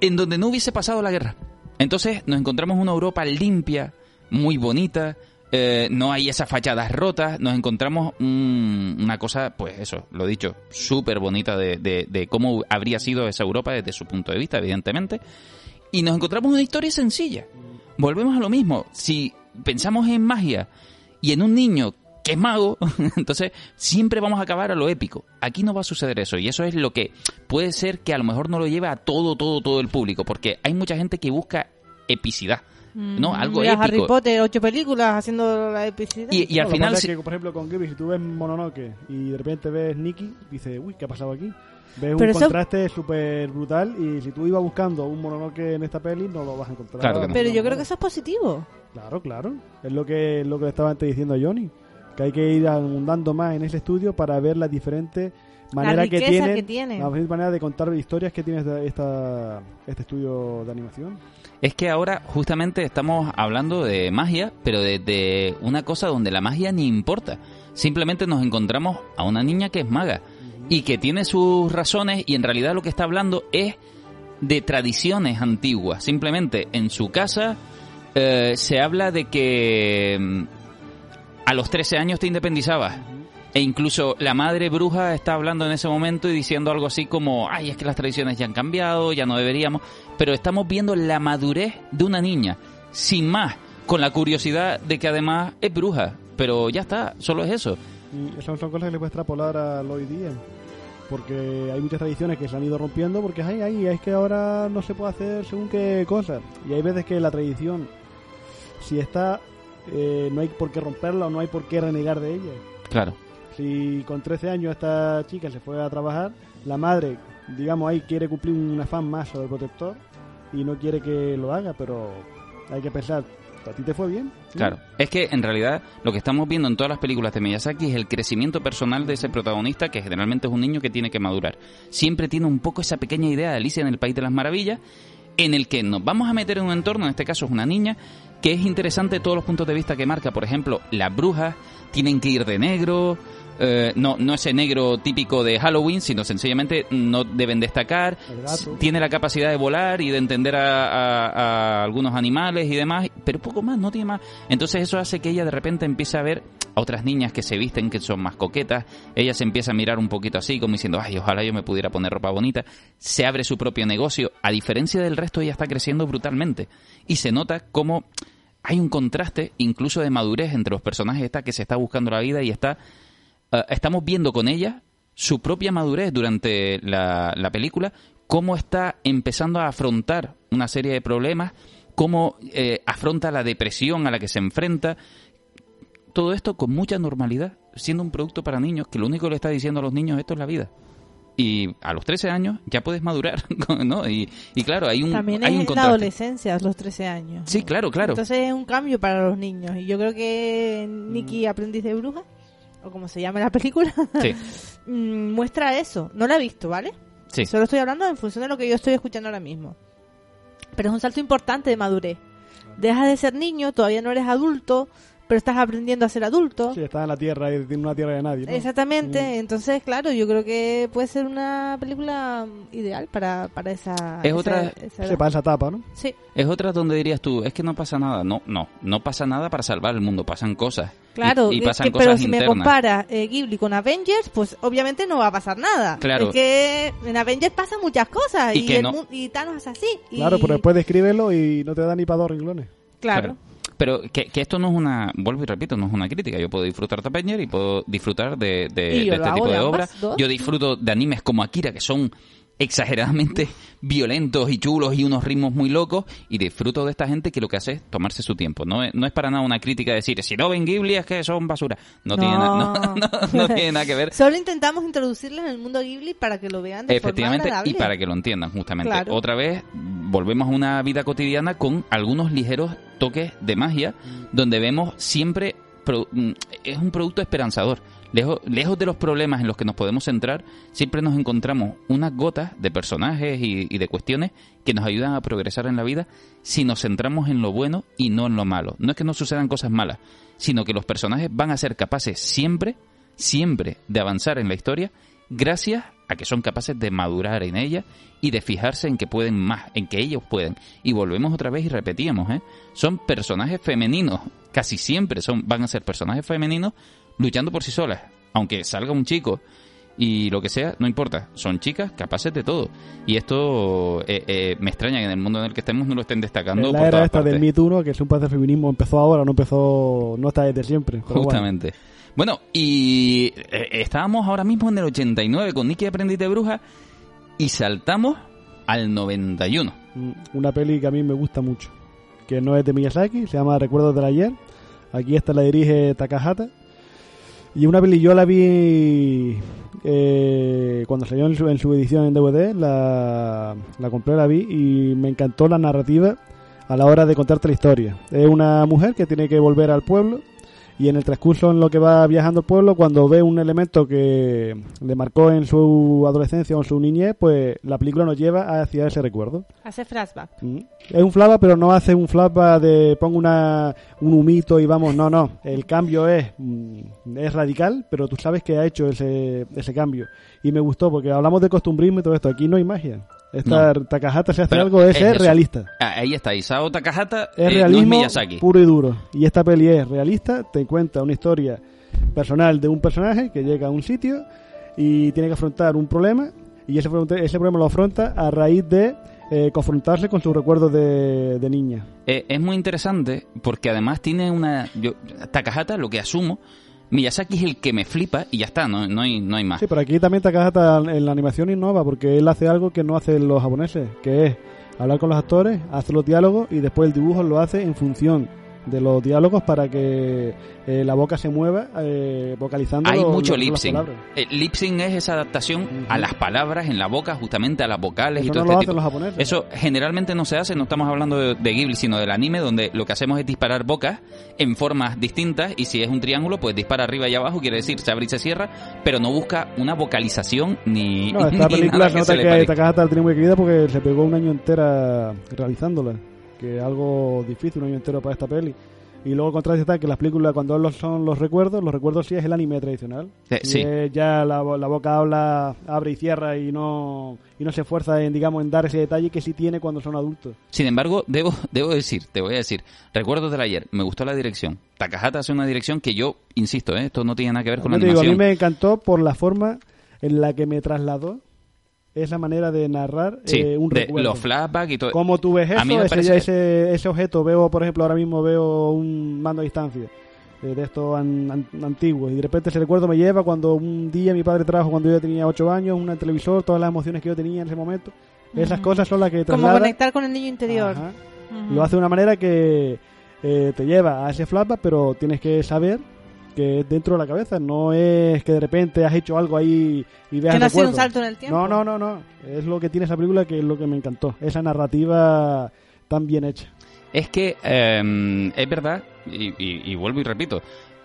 en donde no hubiese pasado la guerra. Entonces nos encontramos una Europa limpia, muy bonita, eh, no hay esas fachadas rotas, nos encontramos una cosa, pues eso, lo dicho, súper bonita de, de, cómo habría sido esa Europa desde su punto de vista, evidentemente, y nos encontramos una historia sencilla. Volvemos a lo mismo, si pensamos en magia y en un niño que es mago, entonces siempre vamos a acabar a lo épico. Aquí no va a suceder eso y eso es lo que puede ser que a lo mejor no lo lleve a todo, todo, todo el público, porque hay mucha gente que busca epicidad ¿no? Mm, Algo épico. Harry Potter, ocho películas haciendo la epicidad. Y, al final... Que, por ejemplo, con Ghibli, si tú ves Mononoke y de repente ves Nicky, dices, uy, ¿qué ha pasado aquí? Ves un contraste súper brutal y si tú ibas buscando un Mononoke en esta peli, no lo vas a encontrar. Pero yo creo que eso es positivo. Claro, claro. Es lo que, lo que estaba antes diciendo a Johnny. Que hay que ir abundando más en ese estudio para ver las diferentes maneras que tiene, que tiene. La manera de contar historias que tiene esta, este estudio de animación es que ahora justamente estamos hablando de magia, pero de, una cosa donde la magia ni importa. Simplemente nos encontramos a una niña que es maga y que tiene sus razones y en realidad lo que está hablando es de tradiciones antiguas. Simplemente en su casa eh, se habla de que mm, a los 13 años te independizabas. E incluso la madre bruja está hablando en ese momento y diciendo algo así como, ay, es que las tradiciones ya han cambiado, ya no deberíamos. Pero estamos viendo la madurez de una niña, sin más, con la curiosidad de que además es bruja. Pero ya está, solo es eso. Y esas son cosas que le puede extrapolar a hoy día. Porque hay muchas tradiciones que se han ido rompiendo porque ay, ay, es que ahora no se puede hacer según qué cosas. Y hay veces que la tradición, si está, eh, no hay por qué romperla o no hay por qué renegar de ella. Claro. Si con 13 años esta chica se fue a trabajar, la madre, digamos ahí, quiere cumplir un afán más sobre el protector y no quiere que lo haga, pero hay que pensar, ¿a ti te fue bien? Claro, es que en realidad lo que estamos viendo en todas las películas de Miyazaki es el crecimiento personal de ese protagonista que generalmente es un niño que tiene que madurar. Siempre tiene un poco esa pequeña idea de Alicia en el País de las Maravillas en el que nos vamos a meter en un entorno, en este caso es una niña, que es interesante todos los puntos de vista que marca. Por ejemplo, las brujas tienen que ir de negro, eh, no, no ese negro típico de Halloween, sino sencillamente no deben destacar. Tiene la capacidad de volar y de entender a, algunos animales y demás, pero poco más, no tiene más. Entonces eso hace que ella de repente empiece a ver a otras niñas que se visten, que son más coquetas. Ella se empieza a mirar un poquito así, como diciendo, ay, ojalá yo me pudiera poner ropa bonita. Se abre su propio negocio. A diferencia del resto, ella está creciendo brutalmente. Y se nota como hay un contraste, incluso de madurez, entre los personajes esta que se está buscando la vida y está estamos viendo con ella su propia madurez durante la, película, cómo está empezando a afrontar una serie de problemas, cómo eh, afronta la depresión a la que se enfrenta. Todo esto con mucha normalidad, siendo un producto para niños, que lo único que le está diciendo a los niños esto es la vida. Y a los 13 años ya puedes madurar, ¿no? Y, claro, hay un También hay es la adolescencia, a los 13 años. Sí, claro, claro. Entonces es un cambio para los niños. Y yo creo que Nicky, aprendiz de bruja, o como se llama la película, mm, muestra eso. No la he visto, ¿vale? Sí. Solo estoy hablando en función de lo que yo estoy escuchando ahora mismo. Pero es un salto importante de madurez. Dejas de ser niño, todavía no eres adulto, pero estás aprendiendo a ser adulto. Sí, estás en la tierra y tiene una tierra de nadie. Exactamente, mm. entonces, claro, yo creo que puede ser una película ideal para, para esa. Es otra. para esa etapa, ¿no? Sí. Es otra donde dirías tú, es que no pasa nada. No, no, no pasa nada para salvar el mundo, pasan cosas. Claro, y, pasan cosas pero si me compara eh, Ghibli con Avengers, pues obviamente no va a pasar nada. Claro. Es que en Avengers pasan muchas cosas y, y, Thanos es así. Claro, pero después de escribirlo y no te da ni para dos renglones. claro. Pero que, que, esto no es una, vuelvo y repito, no es una crítica. Yo puedo disfrutar de Peñer y puedo disfrutar de, de, este tipo de, obras. Yo disfruto de animes como Akira, que son exageradamente violentos y chulos y unos ritmos muy locos y disfruto de esta gente que lo que hace es tomarse su tiempo. No es, no es para nada una crítica decir, si no ven Ghibli es que son basura. No, Tiene, no, tiene nada que ver. Solo intentamos introducirles en el mundo Ghibli para que lo vean de Efectivamente, y para que lo entiendan justamente. Otra vez volvemos a una vida cotidiana con algunos ligeros toques de magia donde vemos siempre mm, es un producto esperanzador Lejos, de los problemas en los que nos podemos centrar, siempre nos encontramos unas gotas de personajes y, de cuestiones que nos ayudan a progresar en la vida si nos centramos en lo bueno y no en lo malo. No es que no sucedan cosas malas, sino que los personajes van a ser capaces siempre, siempre de avanzar en la historia gracias a que son capaces de madurar en ella y de fijarse en que pueden más, en que ellos pueden. Y volvemos otra vez y repetíamos, ¿eh? Son personajes femeninos, casi siempre son, van a ser personajes femeninos luchando por sí solas. Aunque salga un chico y lo que sea, no importa. Son chicas capaces de todo. Y esto eh, eh, me extraña que en el mundo en el que estemos no lo estén destacando. La era esta del Me Too, que es un de feminismo, empezó ahora, no empezó, no está desde siempre. Justamente. Bueno. y eh, estábamos ahora mismo en el 89 con Nicky Aprendiz de Bruja y saltamos al 91. Mm, una peli que a mí me gusta mucho, que no es de Miyazaki, se llama Recuerdos del Ayer. Aquí esta la dirige Takahata y una peli yo la vi eh, cuando salió en su, edición en DVD, la, la compré, la vi y me encantó la narrativa a la hora de contarte la historia. Es una mujer que tiene que volver al pueblo y en el transcurso en lo que va viajando el pueblo, cuando ve un elemento que le marcó en su adolescencia o en su niñez, pues la película nos lleva hacia ese recuerdo. Hace flashback. Mm. Es un flashback, pero no hace un flashback de pongo una, un humito y vamos, no, no. El cambio es, mm, es radical, pero tú sabes que ha hecho ese, ese cambio. Y me gustó porque hablamos de costumbrismo y todo esto. Aquí no hay magia. Esta Takahata se hace algo, es, es realista. Ah, ahí está, Isao Takahata es eh, realismo puro y duro. Y esta peli es realista, te cuenta una historia personal de un personaje que llega a un sitio y tiene que afrontar un problema y ese, ese problema lo afronta a raíz de eh, confrontarse con sus recuerdos de, niña. Eh, es muy interesante porque además tiene una... Yo, Takahata, lo que asumo, Miyazaki es el que me flipa y ya está, no, no, hay, no hay más. Sí, pero aquí también Takahata en la animación innova porque él hace algo que no hacen los japoneses, que es hablar con los actores, hacer los diálogos y después el dibujo lo hace en función de los diálogos para que eh, la boca se mueva eh, vocalizando. Hay mucho lip sync. Lip sync es esa adaptación a las palabras en la boca, justamente a las vocales Eso y todo no este lo Los japoneses. Eso generalmente no se hace, no estamos hablando de, Ghibli, sino del anime, donde lo que hacemos es disparar bocas en formas distintas y si es un triángulo, pues dispara arriba y abajo, quiere decir se abre y se cierra, pero no busca una vocalización ni. No, esta película se nota que, Takahata tiene muy querida porque se pegó un año entera realizándola algo difícil, un año entero para esta peli. Y luego contraste está que las películas, cuando son los recuerdos, los recuerdos sí es el anime tradicional. sí. ya la, boca habla, abre y cierra y no, y no se esfuerza en, digamos, en dar ese detalle que sí tiene cuando son adultos. Sin embargo, debo, debo decir, te voy a decir, recuerdos del ayer, me gustó la dirección. Takahata hace una dirección que yo, insisto, ¿eh? esto no tiene nada que ver con la animación. a mí me encantó por la forma en la que me trasladó esa manera de narrar eh, un recuerdo. Los flashbacks y todo. ¿Cómo tú ves eso? ese, ese, objeto, veo, por ejemplo, ahora mismo veo un mando a distancia eh, de estos antiguos y de repente ese recuerdo me lleva cuando un día mi padre trajo cuando yo tenía 8 años, un televisor, todas las emociones que yo tenía en ese momento. Esas cosas son las que Como conectar con el niño interior. Lo hace de una manera que eh, te lleva a ese flashback, pero tienes que saber que es dentro de la cabeza, no es que de repente has hecho algo ahí y veas Que no ha sido un salto en el tiempo. No, no, no, no. Es lo que tiene esa película que es lo que me encantó. Esa narrativa tan bien hecha. Es que em, es verdad, y, vuelvo y repito,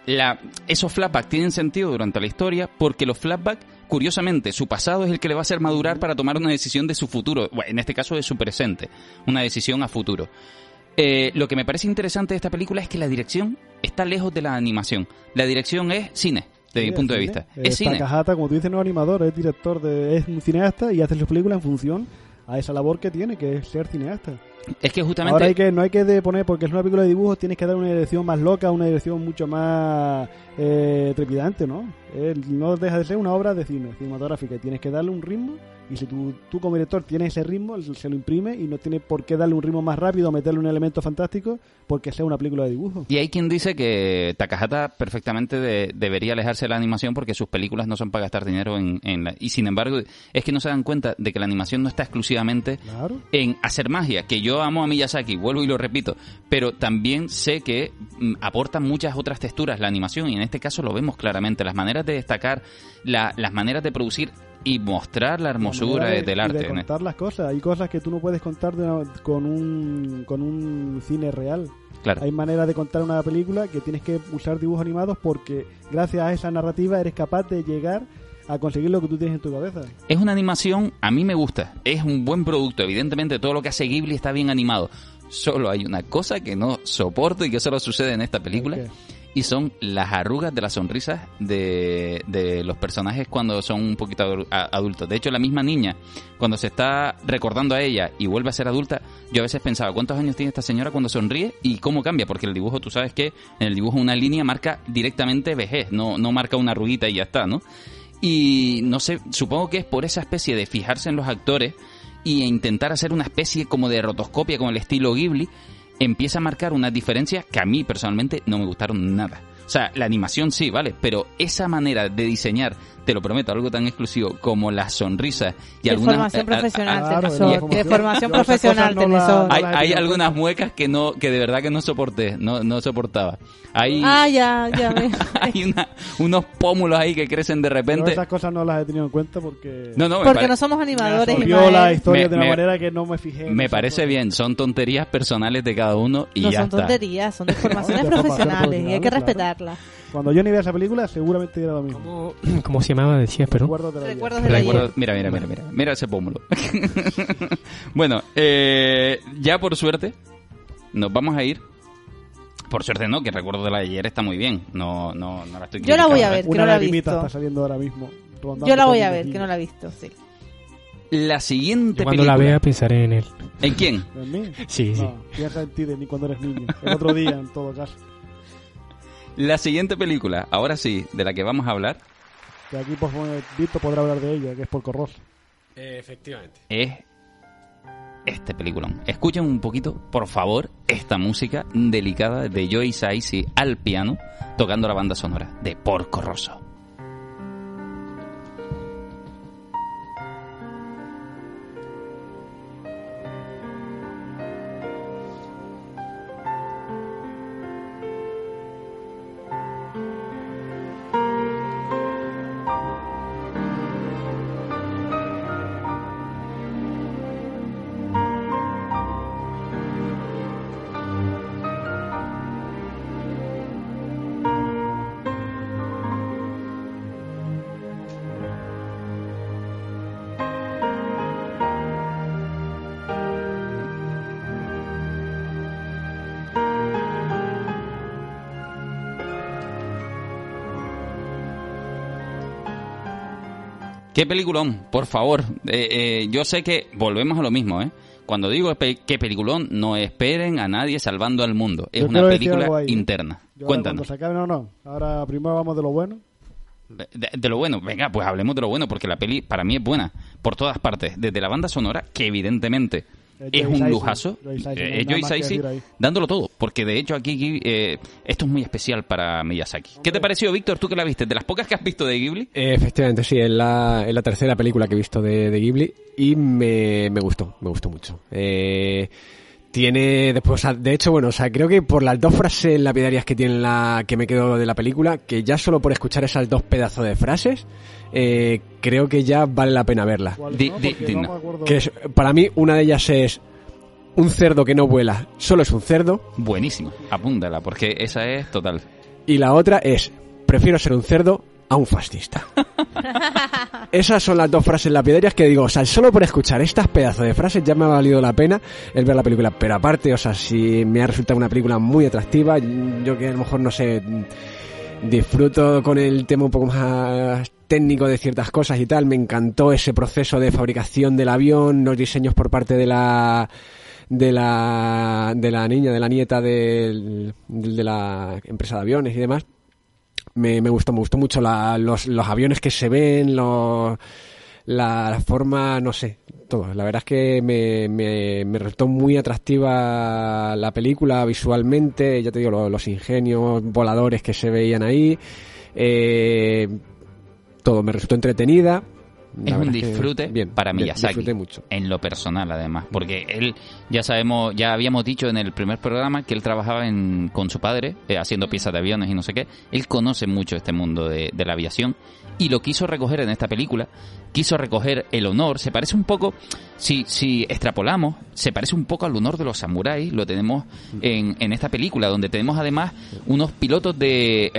la, esos flashbacks tienen sentido durante la historia porque los flashbacks, curiosamente, su pasado es el que le va a hacer madurar para tomar una decisión de su futuro, en este caso de su presente, una decisión a futuro. Eh, lo que me parece interesante de esta película es que la dirección está lejos de la animación. La dirección es cine, desde mi punto de vista. Es, cine. Takahata, como tú dices, no es animador, es director, de, es un cineasta y hace sus películas en función a esa labor que tiene, que es ser cineasta. Es que justamente... Ahora hay que, no hay que poner, porque es una película de dibujos, tienes que dar una dirección más loca, una dirección mucho más eh, trepidante, ¿no? no deja de ser una obra de cine, cinematográfica, tienes que darle un ritmo y si tú, tú como director tienes ese ritmo, se lo imprime y no tiene por qué darle un ritmo más rápido o meterle un elemento fantástico porque sea una película de dibujo. Y hay quien dice que Takahata perfectamente debería alejarse de la animación porque sus películas no son para gastar dinero en, la... Y sin embargo, es que no se dan cuenta de que la animación no está exclusivamente en hacer magia, que yo amo a Miyazaki, vuelvo y lo repito, pero también sé que mm, aporta muchas otras texturas la animación y en este caso lo vemos claramente, las maneras de destacar, las maneras de producir y mostrar la hermosura del arte. de contar las cosas. Hay cosas que tú no puedes contar con, un, con un cine real. Claro. Hay maneras de contar una película que tienes que usar dibujos animados porque gracias a esa narrativa eres capaz de llegar a conseguir lo que tú tienes en tu cabeza. Es una animación, a mí me gusta, es un buen producto, evidentemente todo lo que hace Ghibli está bien animado. Solo hay una cosa que no soporto y que solo sucede en esta película y son las arrugas de las sonrisas de, de los personajes cuando son un poquito adultos. De hecho, la misma niña, cuando se está recordando a ella y vuelve a ser adulta, yo a veces pensaba, ¿cuántos años tiene esta señora cuando sonríe y cómo cambia? Porque el dibujo, tú sabes que en el dibujo una línea marca directamente vejez, no, no marca una arruguita y ya está, ¿no? Y no sé, supongo que es por esa especie de fijarse en los actores y intentar hacer una especie como de rotoscopia con el estilo Ghibli empieza a marcar unas diferencias que a mí personalmente no me gustaron nada. O sea, la animación sí, ¿vale? Pero esa manera de diseñar te lo prometo, algo tan exclusivo como la sonrisa y alguna formación profesional, de formación profesional hay, hay algunas muecas que no que de verdad que no soporté, no no soportaba. Hay, ah, ya, ya hay unos pómulos ahí que crecen de repente. esas cosas no las he tenido en cuenta porque no, no, porque no somos animadores y la historia de una manera que no me fijé. Me parece bien, son tonterías personales de cada uno y no ya son tonterías, son formaciones profesionales y hay que respetarlas. Cuando yo ni vea esa película, seguramente era lo mismo. ¿Cómo, se llamaba? Decías, pero. Recuerdos de la Mira, mira, mira, mira. Mira ese pómulo. bueno, eh, ya por suerte, nos vamos a ir. Por suerte no, que recuerdo de la de ayer está muy bien. No, no, no la estoy Yo la voy a ver, que no la he visto. está saliendo ahora mismo. Yo la voy a ver, que no la he visto, sí. La siguiente cuando la vea pensaré en él. ¿En quién? ¿En mí? Sí, sí. Piensa en ti de mí cuando eres niño. El otro día, en todo caso. La siguiente película, ahora sí, de la que vamos a hablar. Que aquí pues, Víctor podrá hablar de ella, que es por Corros. efectivamente. Es este peliculón. Escuchen un poquito, por favor, esta música delicada de Joey Saisi al piano, tocando la banda sonora de Porco Rosso. Qué peliculón, por favor. Eh, eh, yo sé que volvemos a lo mismo, ¿eh? Cuando digo qué peliculón, no esperen a nadie salvando al mundo. Es una película interna. Cuéntanos. Se no, no. Ahora primero vamos de lo bueno. De, lo bueno, venga, pues hablemos de lo bueno, porque la peli para mí es buena, por todas partes, desde la banda sonora, que evidentemente es un lujazo. Es Joy Saisi dándolo todo, porque de hecho aquí eh, esto es muy especial para Miyazaki. ¿Qué te pareció, Víctor, tú que la viste? ¿De las pocas que has visto de Ghibli? efectivamente, sí, es la, la tercera película que he visto de, Ghibli y me, me, gustó, me gustó mucho. Eh, tiene después, de hecho, bueno, o sea, creo que por las dos frases lapidarias que tiene la que me quedo de la película, que ya solo por escuchar esas dos pedazos de frases, eh, creo que ya vale la pena verla. que para mí una de ellas es un cerdo que no vuela, solo es un cerdo. Buenísimo, apúntala, porque esa es total. Y la otra es, prefiero ser un cerdo a un fascista. Esas son las dos frases lapidarias que digo, o sea, solo por escuchar estas pedazos de frases ya me ha valido la pena el ver la película. Pero aparte, o sea, si me ha resultado una película muy atractiva, yo que a lo mejor no sé, disfruto con el tema un poco más técnico de ciertas cosas y tal, me encantó ese proceso de fabricación del avión, los diseños por parte de la de la, de la niña, de la nieta de, de la empresa de aviones y demás me, me gustó, me gustó mucho los, los aviones que se ven, la, forma, no sé, todo. La verdad es que me, me, me resultó muy atractiva la película visualmente, ya te digo, los, ingenios voladores que se veían ahí. Eh, todo me resultó entretenida es un disfrute bien, para Miyazaki. mucho. En lo personal, además. Porque él, ya sabemos, ya habíamos dicho en el primer programa que él trabajaba en, con su padre, eh, haciendo piezas de aviones y no sé qué. Él conoce mucho este mundo de, de la aviación y lo quiso recoger en esta película. Quiso recoger el honor. Se parece un poco, si, si extrapolamos, se parece un poco al honor de los samuráis. Lo tenemos en, en esta película, donde tenemos además unos pilotos de.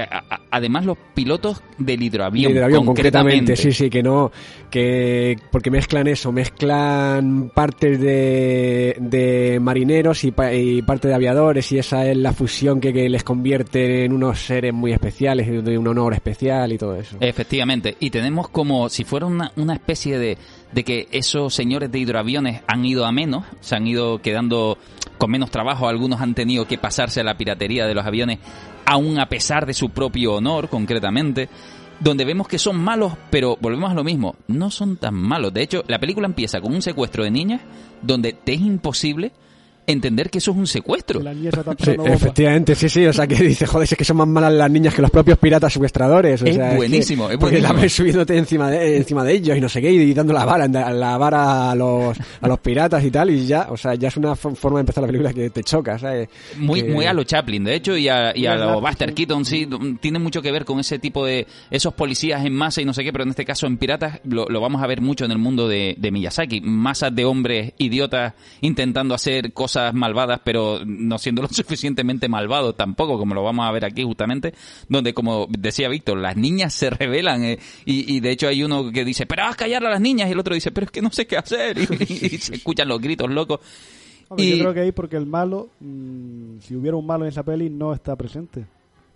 además, los pilotos del hidroavión. hidroavión, concretamente. Sí, sí, que no. Que Porque mezclan eso, mezclan partes de, de marineros y, y parte de aviadores, y esa es la fusión que, que les convierte en unos seres muy especiales, de un honor especial y todo eso. Efectivamente y tenemos como si fuera una, una especie de, de que esos señores de hidroaviones han ido a menos, se han ido quedando con menos trabajo, algunos han tenido que pasarse a la piratería de los aviones, aún a pesar de su propio honor, concretamente, donde vemos que son malos, pero volvemos a lo mismo, no son tan malos. De hecho, la película empieza con un secuestro de niñas, donde te es imposible entender que eso es un secuestro. La niña Sí, efectivamente, sí, sí, o sea que dice, joder, es que son más malas las niñas que los propios piratas secuestradores. O Es sea, que- buenísimo, es Porque la ves subiéndote encima de, encima de ellos y no sé qué, y dando la vara, la vara a los, a los piratas y tal, y ya, o sea, ya es una fo- forma de empezar la película que te choca, ¿sabes? Muy, Que- muy a lo Chaplin, de hecho, y a, y a Muy a lo Chaplin, Buster sí. Keaton, sí, tiene mucho que ver con ese tipo de esos policías en masa y no sé qué, pero en este caso en Piratas lo, lo vamos a ver mucho en el mundo de, de Miyazaki. Masas de hombres idiotas intentando hacer cosas malvadas, pero no siendo lo suficientemente malvados tampoco, como lo vamos a ver aquí justamente, donde, como decía Víctor, las niñas se rebelan eh, y, y de hecho hay uno que dice, pero haz callar a las niñas, y el otro dice, pero es que no sé qué hacer, y, y se escuchan los gritos locos. Hombre, Y- Yo creo que ahí porque el malo, mm, si hubiera un malo en esa peli, no está presente.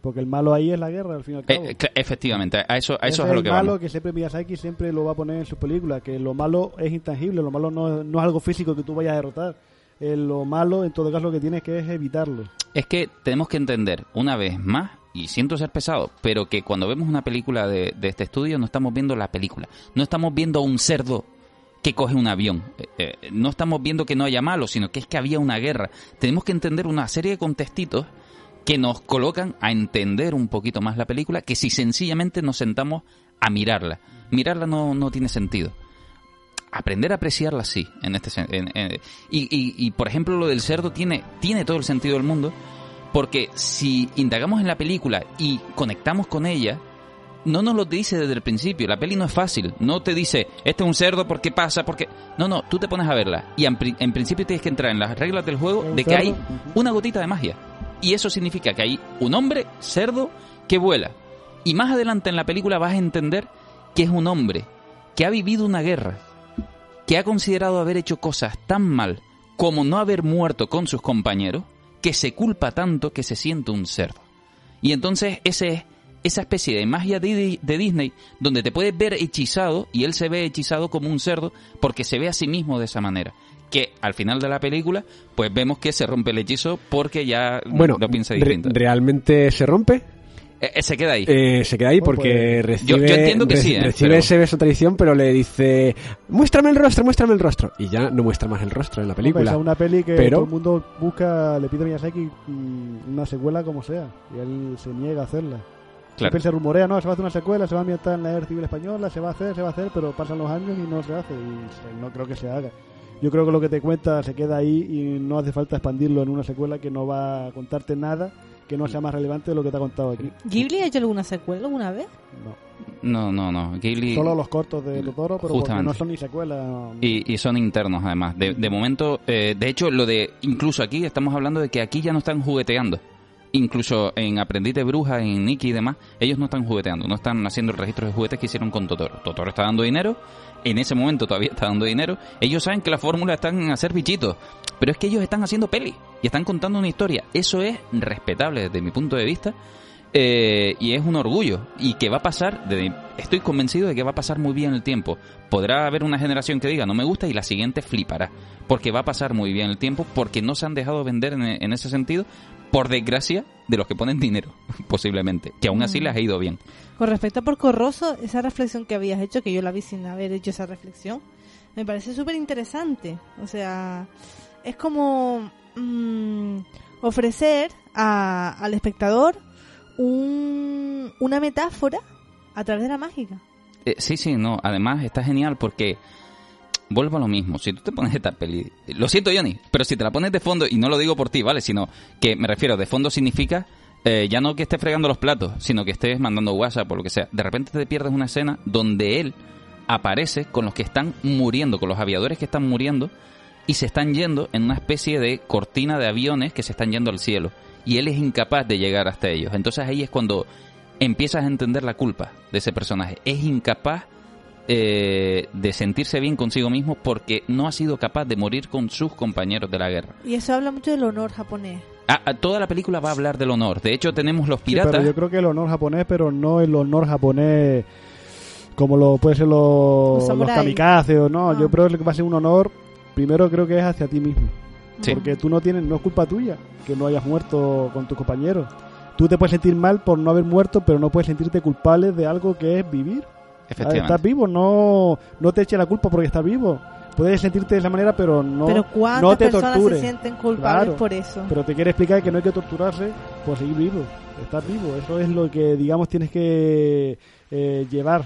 Porque el malo ahí es la guerra, al fin y al cabo. Eh, cl- efectivamente, a eso, a eso Ese es a lo el que malo vamos. que siempre Miyazaki siempre lo va a poner en sus películas, que lo malo es intangible, lo malo no, no es algo físico que tú vayas a derrotar. Lo malo, en todo caso, lo que tienes que es evitarlo. Es que tenemos que entender, una vez más, y siento ser pesado, pero que cuando vemos una película de, de este estudio no estamos viendo la película, no estamos viendo a un cerdo que coge un avión, Eh, eh, no estamos viendo que no haya malo, sino que es que había una guerra. Tenemos que entender una serie de contextitos que nos colocan a entender un poquito más la película que si sencillamente nos sentamos a mirarla. Mirarla no, no tiene sentido aprender a apreciarla sí en este en- en- y, y, y, por ejemplo lo del cerdo tiene tiene todo el sentido del mundo porque si indagamos en la película y conectamos con ella no nos lo dice desde el principio. La peli no es fácil. No te dice este es un cerdo porque pasa porque no no tú te pones a verla. Y en, pri- en principio tienes que entrar en las reglas del juego de que cerdo, hay una gotita de magia. Y eso significa que hay un hombre cerdo que vuela. Y más adelante en la película vas a entender que es un hombre que ha vivido una guerra que ha considerado haber hecho cosas tan mal como no haber muerto con sus compañeros, que se culpa tanto que se siente un cerdo. Y entonces ese es esa especie de magia de, de Disney donde te puedes ver hechizado y él se ve hechizado como un cerdo porque se ve a sí mismo de esa manera. Que al final de la película, pues vemos que se rompe el hechizo porque ya Bueno, lo piensa re- distinto. ¿realmente se rompe? Eh, eh, se queda ahí. Eh, se queda ahí porque pues, recibe, yo- yo entiendo que re- sí, ¿eh? recibe Pero- ese beso tradición, pero le dice, muéstrame el rostro, muéstrame el rostro. Y ya no muestra más el rostro en la película. es una peli que Pero- todo el mundo busca, le pide a Miyazaki una secuela como sea. Y él se niega a hacerla. claro. Siempre se rumorea, no, se va a hacer una secuela, se va a ambientar en la guerra civil española, se va a hacer, se va a hacer, pero pasan los años y no se hace. Y se- no creo que se haga. Yo creo que lo que te cuenta se queda ahí y no hace falta expandirlo en una secuela que no va a contarte nada que no sea más relevante de lo que te ha contado aquí. ¿Ghibli ha hecho alguna secuela alguna vez? No. No, no, no. Ghibli... Solo los cortos de Totoro, pero porque no son ni secuelas. no. Y, y son internos además. De, de momento, eh, de hecho, lo de incluso aquí estamos hablando de que aquí ya no están jugueteando. Incluso en Aprendiz de Bruja, en Nikki y demás, ellos no están jugueteando, no están haciendo el registro de juguetes que hicieron con Totoro. Totoro está dando dinero, en ese momento todavía está dando dinero. Ellos saben que la fórmula está en hacer bichitos, pero es que ellos están haciendo peli y están contando una historia. Eso es respetable desde mi punto de vista. Eh, y es un orgullo y que va a pasar de- estoy convencido de que va a pasar muy bien el tiempo podrá haber una generación que diga no me gusta y la siguiente flipará porque va a pasar muy bien el tiempo porque no se han dejado vender en, en ese sentido por desgracia de los que ponen dinero posiblemente que aún así Mm. les ha ido bien Con respecto a Porco Rosso, esa reflexión que habías hecho, que yo la vi sin haber hecho esa reflexión, me parece súper interesante. O sea, es como mm, ofrecer a- al espectador un- una metáfora a través de la mágica. Eh, sí sí no además está genial porque vuelvo a lo mismo si tú te pones esta peli lo siento Johnny pero si te la pones de fondo y no lo digo por ti vale sino que me refiero de fondo significa eh, ya no que estés fregando los platos, sino que estés mandando WhatsApp o lo que sea. De repente te pierdes una escena donde él aparece con los que están muriendo, con los aviadores que están muriendo y se están yendo en una especie de cortina de aviones que se están yendo al cielo. Y él es incapaz de llegar hasta ellos. Entonces ahí es cuando empiezas a entender la culpa de ese personaje. Es incapaz eh, de sentirse bien consigo mismo porque no ha sido capaz de morir con sus compañeros de la guerra. Y eso habla mucho del honor japonés. Ah, ah, toda la película va a hablar del honor. De hecho, tenemos los Sí, piratas. pero yo creo que el honor japonés, pero no el honor japonés como lo puede ser los, Los kamikazes o no. Ah. Yo creo que va a ser un honor, primero creo que es hacia ti mismo. Sí. Porque tú no tienes, no es culpa tuya que no hayas muerto con tus compañeros. Tú te puedes sentir mal por no haber muerto, pero no puedes sentirte culpable de algo que es vivir. Efectivamente. Estás vivo, no, no te eches la culpa porque estás vivo. puedes sentirte de esa manera, pero no, Pero ¿cuántas no te personas tortures. se sienten culpables Claro. por eso? Pero te quiere explicar que no hay que torturarse por seguir vivo. Estar vivo. Eso es lo que, digamos, tienes que eh, llevar.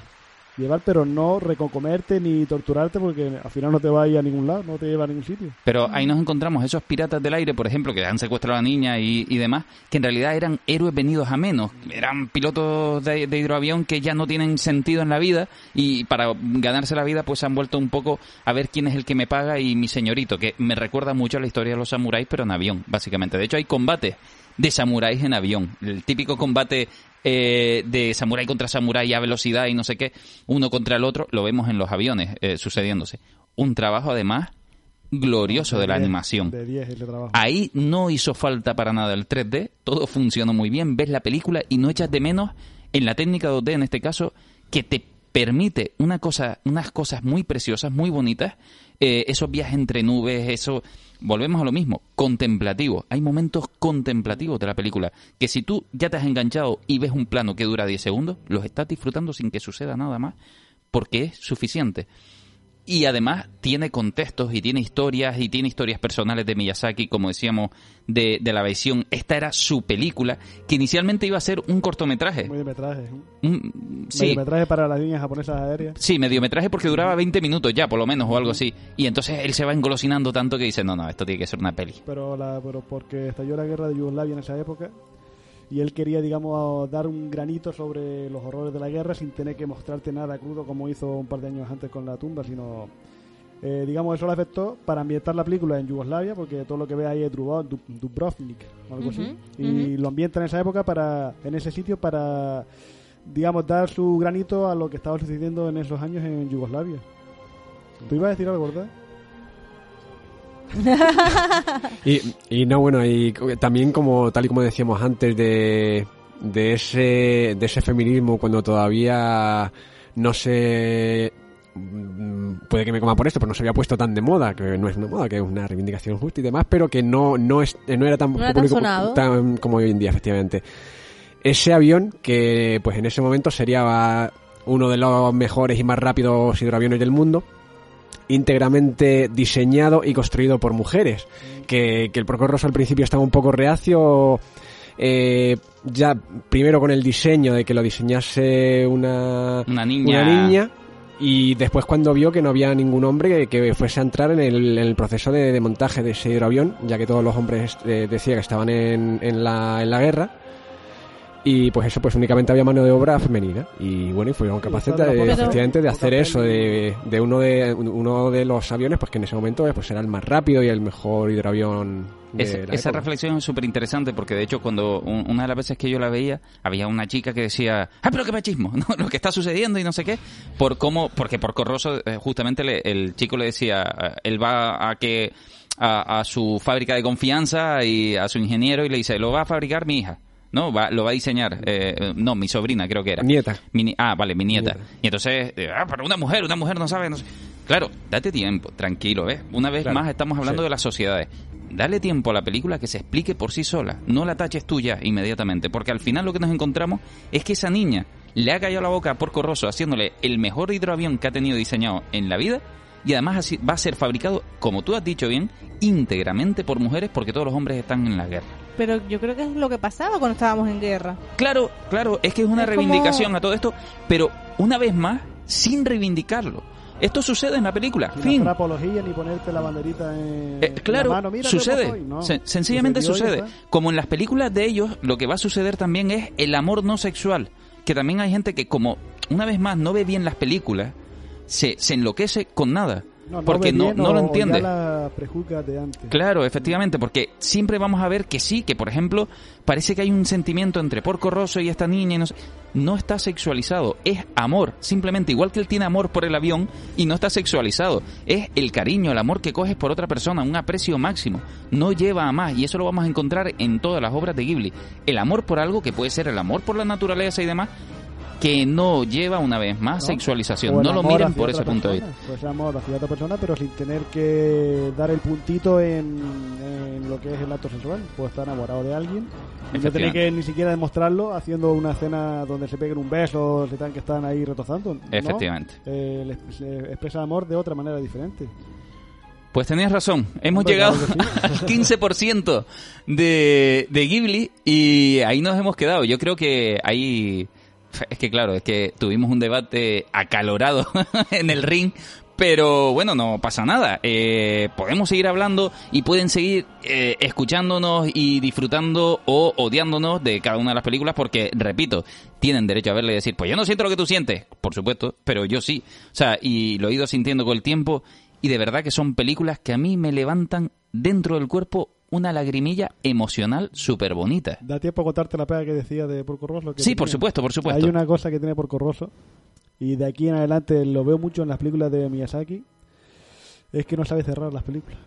Llevar, pero no recomerte ni torturarte porque al final no te va a ir a ningún lado, no te lleva a ningún sitio. Pero ahí nos encontramos esos piratas del aire, por ejemplo, que han secuestrado a la niña y, y demás, que en realidad eran héroes venidos a menos. Eran pilotos de, de hidroavión que ya no tienen sentido en la vida y para ganarse la vida pues se han vuelto un poco a ver quién es el que me paga y mi señorito, que me recuerda mucho a la historia de los samuráis, pero en avión, básicamente. De hecho, hay combates de samuráis en avión. El típico combate eh, de samurái contra samurái a velocidad y no sé qué, uno contra el otro, lo vemos en los aviones eh, sucediéndose. Un trabajo además glorioso de la diez, animación. De 10 ese trabajo. Ahí no hizo falta para nada el 3D, todo funcionó muy bien, ves la película y no echas de menos en la técnica 2D en este caso que te permite una cosa, unas cosas muy preciosas, muy bonitas, eh, esos viajes entre nubes, eso, volvemos a lo mismo, contemplativo. Hay momentos contemplativos de la película que si tú ya te has enganchado y ves un plano que dura 10 segundos, los estás disfrutando sin que suceda nada más, porque es suficiente. Y además tiene contextos y tiene historias y tiene historias personales de Miyazaki, como decíamos, de, de la visión. Esta era su película, que inicialmente iba a ser un cortometraje. Mediometraje. Un- sí, Mediometraje para las líneas japonesas aéreas. sí, mediometraje porque duraba 20 minutos ya, por lo menos, o algo así. Y entonces él se va engolosinando tanto que dice, no, no, esto tiene que ser una peli. pero, la, pero porque estalló la guerra de Yugoslavia en esa época y él quería, digamos, dar un granito sobre los horrores de la guerra sin tener que mostrarte nada crudo como hizo un par de años antes con la tumba, sino, eh, digamos, eso le afectó para ambientar la película en Yugoslavia, porque todo lo que ve ahí es Dubro- Dub- Dubrovnik o algo así, Ujú, y lo ambienta en esa época para, en ese sitio para, digamos, dar su granito a lo que estaba sucediendo en esos años en Yugoslavia. ¿Tú ibas a decir algo, verdad? Y, y no, bueno, y también como tal y como decíamos antes de, de ese de ese feminismo cuando todavía no se mm, puede que me coma por esto, pero no se había puesto tan de moda, que no es una moda, que es una reivindicación justa y demás, pero que no no es no era tan No era tan como hoy en día, efectivamente. Ese avión que pues en ese momento sería uno de los mejores y más rápidos hidroaviones del mundo íntegramente diseñado y construido por mujeres. Que, que el Procorroso al principio estaba un poco reacio. eh, ya primero con el diseño de que lo diseñase una, Una niña. una niña, y después cuando vio que no había ningún hombre que, que fuese a entrar en el, en el proceso de, de montaje de ese hidroavión, ya que todos los hombres eh, decía que estaban en, en, la, en la guerra. Y pues eso, pues únicamente había mano de obra femenina. Y bueno, y fueron capaces de, efectivamente de hacer eso, de, de uno de uno de los aviones, pues que en ese momento pues era el más rápido y el mejor hidroavión de Es- la esa época. reflexión es súper interesante porque de hecho cuando un- una de las veces que yo la veía había una chica que decía ah pero qué machismo ¿no? lo que está sucediendo y no sé qué por cómo porque por Corroso eh, justamente le- el chico le decía eh, él va a que a, a su fábrica de confianza y a su ingeniero y le dice lo va a fabricar mi hija no va, lo va a diseñar eh, no mi sobrina creo que era Nieta. mi ah, vale, mi nieta. Nieta. Y entonces, eh, ah, pero una mujer, una mujer no sabe, no sé. Claro, date tiempo, tranquilo, ¿ves? Una vez Claro, más estamos hablando sí. de las sociedades. Dale tiempo a la película que se explique por sí sola. No la taches tú ya inmediatamente. Porque al final lo que nos encontramos es que esa niña le ha callado la boca a Porco Rosso haciéndole el mejor hidroavión que ha tenido diseñado en la vida. Y además así va a ser fabricado, como tú has dicho bien, íntegramente por mujeres porque todos los hombres están en la guerra. Pero yo creo que es lo que pasaba cuando estábamos en guerra. Claro, claro, es que es una Es como- reivindicación a todo esto, pero una vez más, sin reivindicarlo. Esto sucede en la película, Sin fin. hacer apología ni ponerte la banderita en, Eh, claro, la mano. Mira sucede. No, Sen- sencillamente sucede. Como en las películas de ellos, lo que va a suceder también es el amor no sexual. Que también hay gente que, como una vez más no ve bien las películas, se, se enloquece con nada. No, porque no, no lo entiende. Ya la prejuzgas de antes. Claro, efectivamente, porque siempre vamos a ver que sí, que por ejemplo, parece que hay un sentimiento entre Porco Rosso y esta niña y no, sé- no está sexualizado, es amor, simplemente igual que él tiene amor por el avión y no está sexualizado, es el cariño, el amor que coges por otra persona, un aprecio máximo, no lleva a más y eso lo vamos a encontrar en todas las obras de Ghibli, el amor por algo que puede ser el amor por la naturaleza y demás, que no lleva una vez más ¿no? sexualización, no lo miren por ese punto de vista. Pues amor hacia otra persona, pero sin tener que dar el puntito en, en lo que es el acto sexual. Puedo estar enamorado de alguien y no tener que ni siquiera demostrarlo haciendo una escena donde se peguen un beso, se están que están ahí retozando. ¿no? Efectivamente. Eh, expresa amor de otra manera diferente. Pues tenías razón, hemos Hombre, llegado claro al 15% de, de Ghibli y ahí nos hemos quedado. Yo creo que ahí... Es que claro, es que tuvimos un debate acalorado en el ring, pero bueno, no pasa nada. Eh, podemos seguir hablando y pueden seguir eh, escuchándonos y disfrutando o odiándonos de cada una de las películas porque, repito, tienen derecho a verle y decir, pues yo no siento lo que tú sientes, por supuesto, pero yo sí. O sea, y lo he ido sintiendo con el tiempo y de verdad que son películas que a mí me levantan dentro del cuerpo una lagrimilla emocional súper bonita. Da tiempo a contarte la pega que decía de Porco Rosso. que Sí, por tiene. supuesto, por supuesto. Hay una cosa que tiene Porco Rosso y de aquí en adelante lo veo mucho en las películas de Miyazaki, es que no sabe cerrar las películas.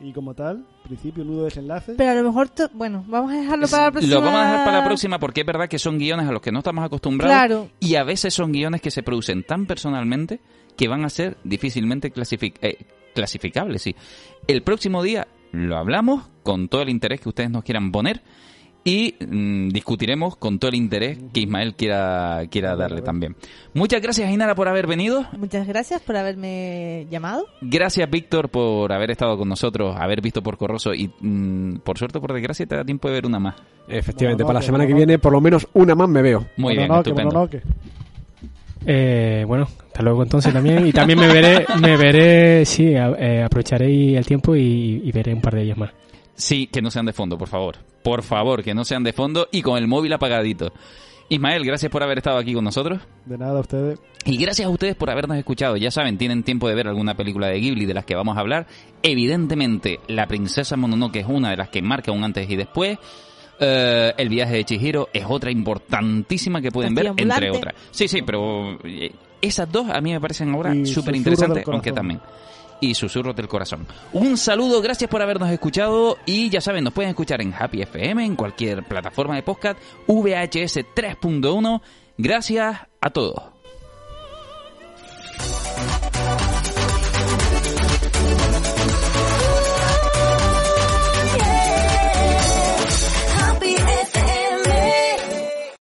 Y como tal, principio, nudo, desenlace. Pero a lo mejor, bueno, vamos a dejarlo para la próxima. Lo vamos a dejar para la próxima porque es verdad que son guiones a los que no estamos acostumbrados Claro. y a veces son guiones que se producen tan personalmente que van a ser difícilmente clasific- eh, clasificables. Sí. El próximo día lo hablamos con todo el interés que ustedes nos quieran poner y mm, discutiremos con todo el interés que Ismael quiera, quiera darle también. Muchas gracias, Inara, por haber venido. Muchas gracias por haberme llamado. Gracias, Víctor, por haber estado con nosotros, haber visto por Corroso y, mm, por suerte, por desgracia, te da tiempo de ver una más. Efectivamente, para la semana que viene por lo menos una más me veo. Muy bien, estupendo. Eh, bueno, hasta luego entonces también. Y también me veré, me veré, sí, a- eh, aprovecharé el tiempo y, y veré un par de ellas más. Sí, que no sean de fondo, por favor. Por favor, que no sean de fondo y con el móvil apagadito. Ismael, gracias por haber estado aquí con nosotros. De nada a ustedes. Y gracias a ustedes por habernos escuchado. Ya saben, tienen tiempo de ver alguna película de Ghibli de las que vamos a hablar. Evidentemente, La Princesa Mononoke es una de las que marca un antes y después. Eh, el viaje de Chihiro es otra importantísima que pueden ver, entre otras. Sí, sí, pero eh, esas dos a mí me parecen ahora súper interesantes, aunque también y Susurros del Corazón. Un saludo, gracias por habernos escuchado y ya saben, nos pueden escuchar en Happy FM, en cualquier plataforma de podcast, VHS 3.1. Gracias a todos.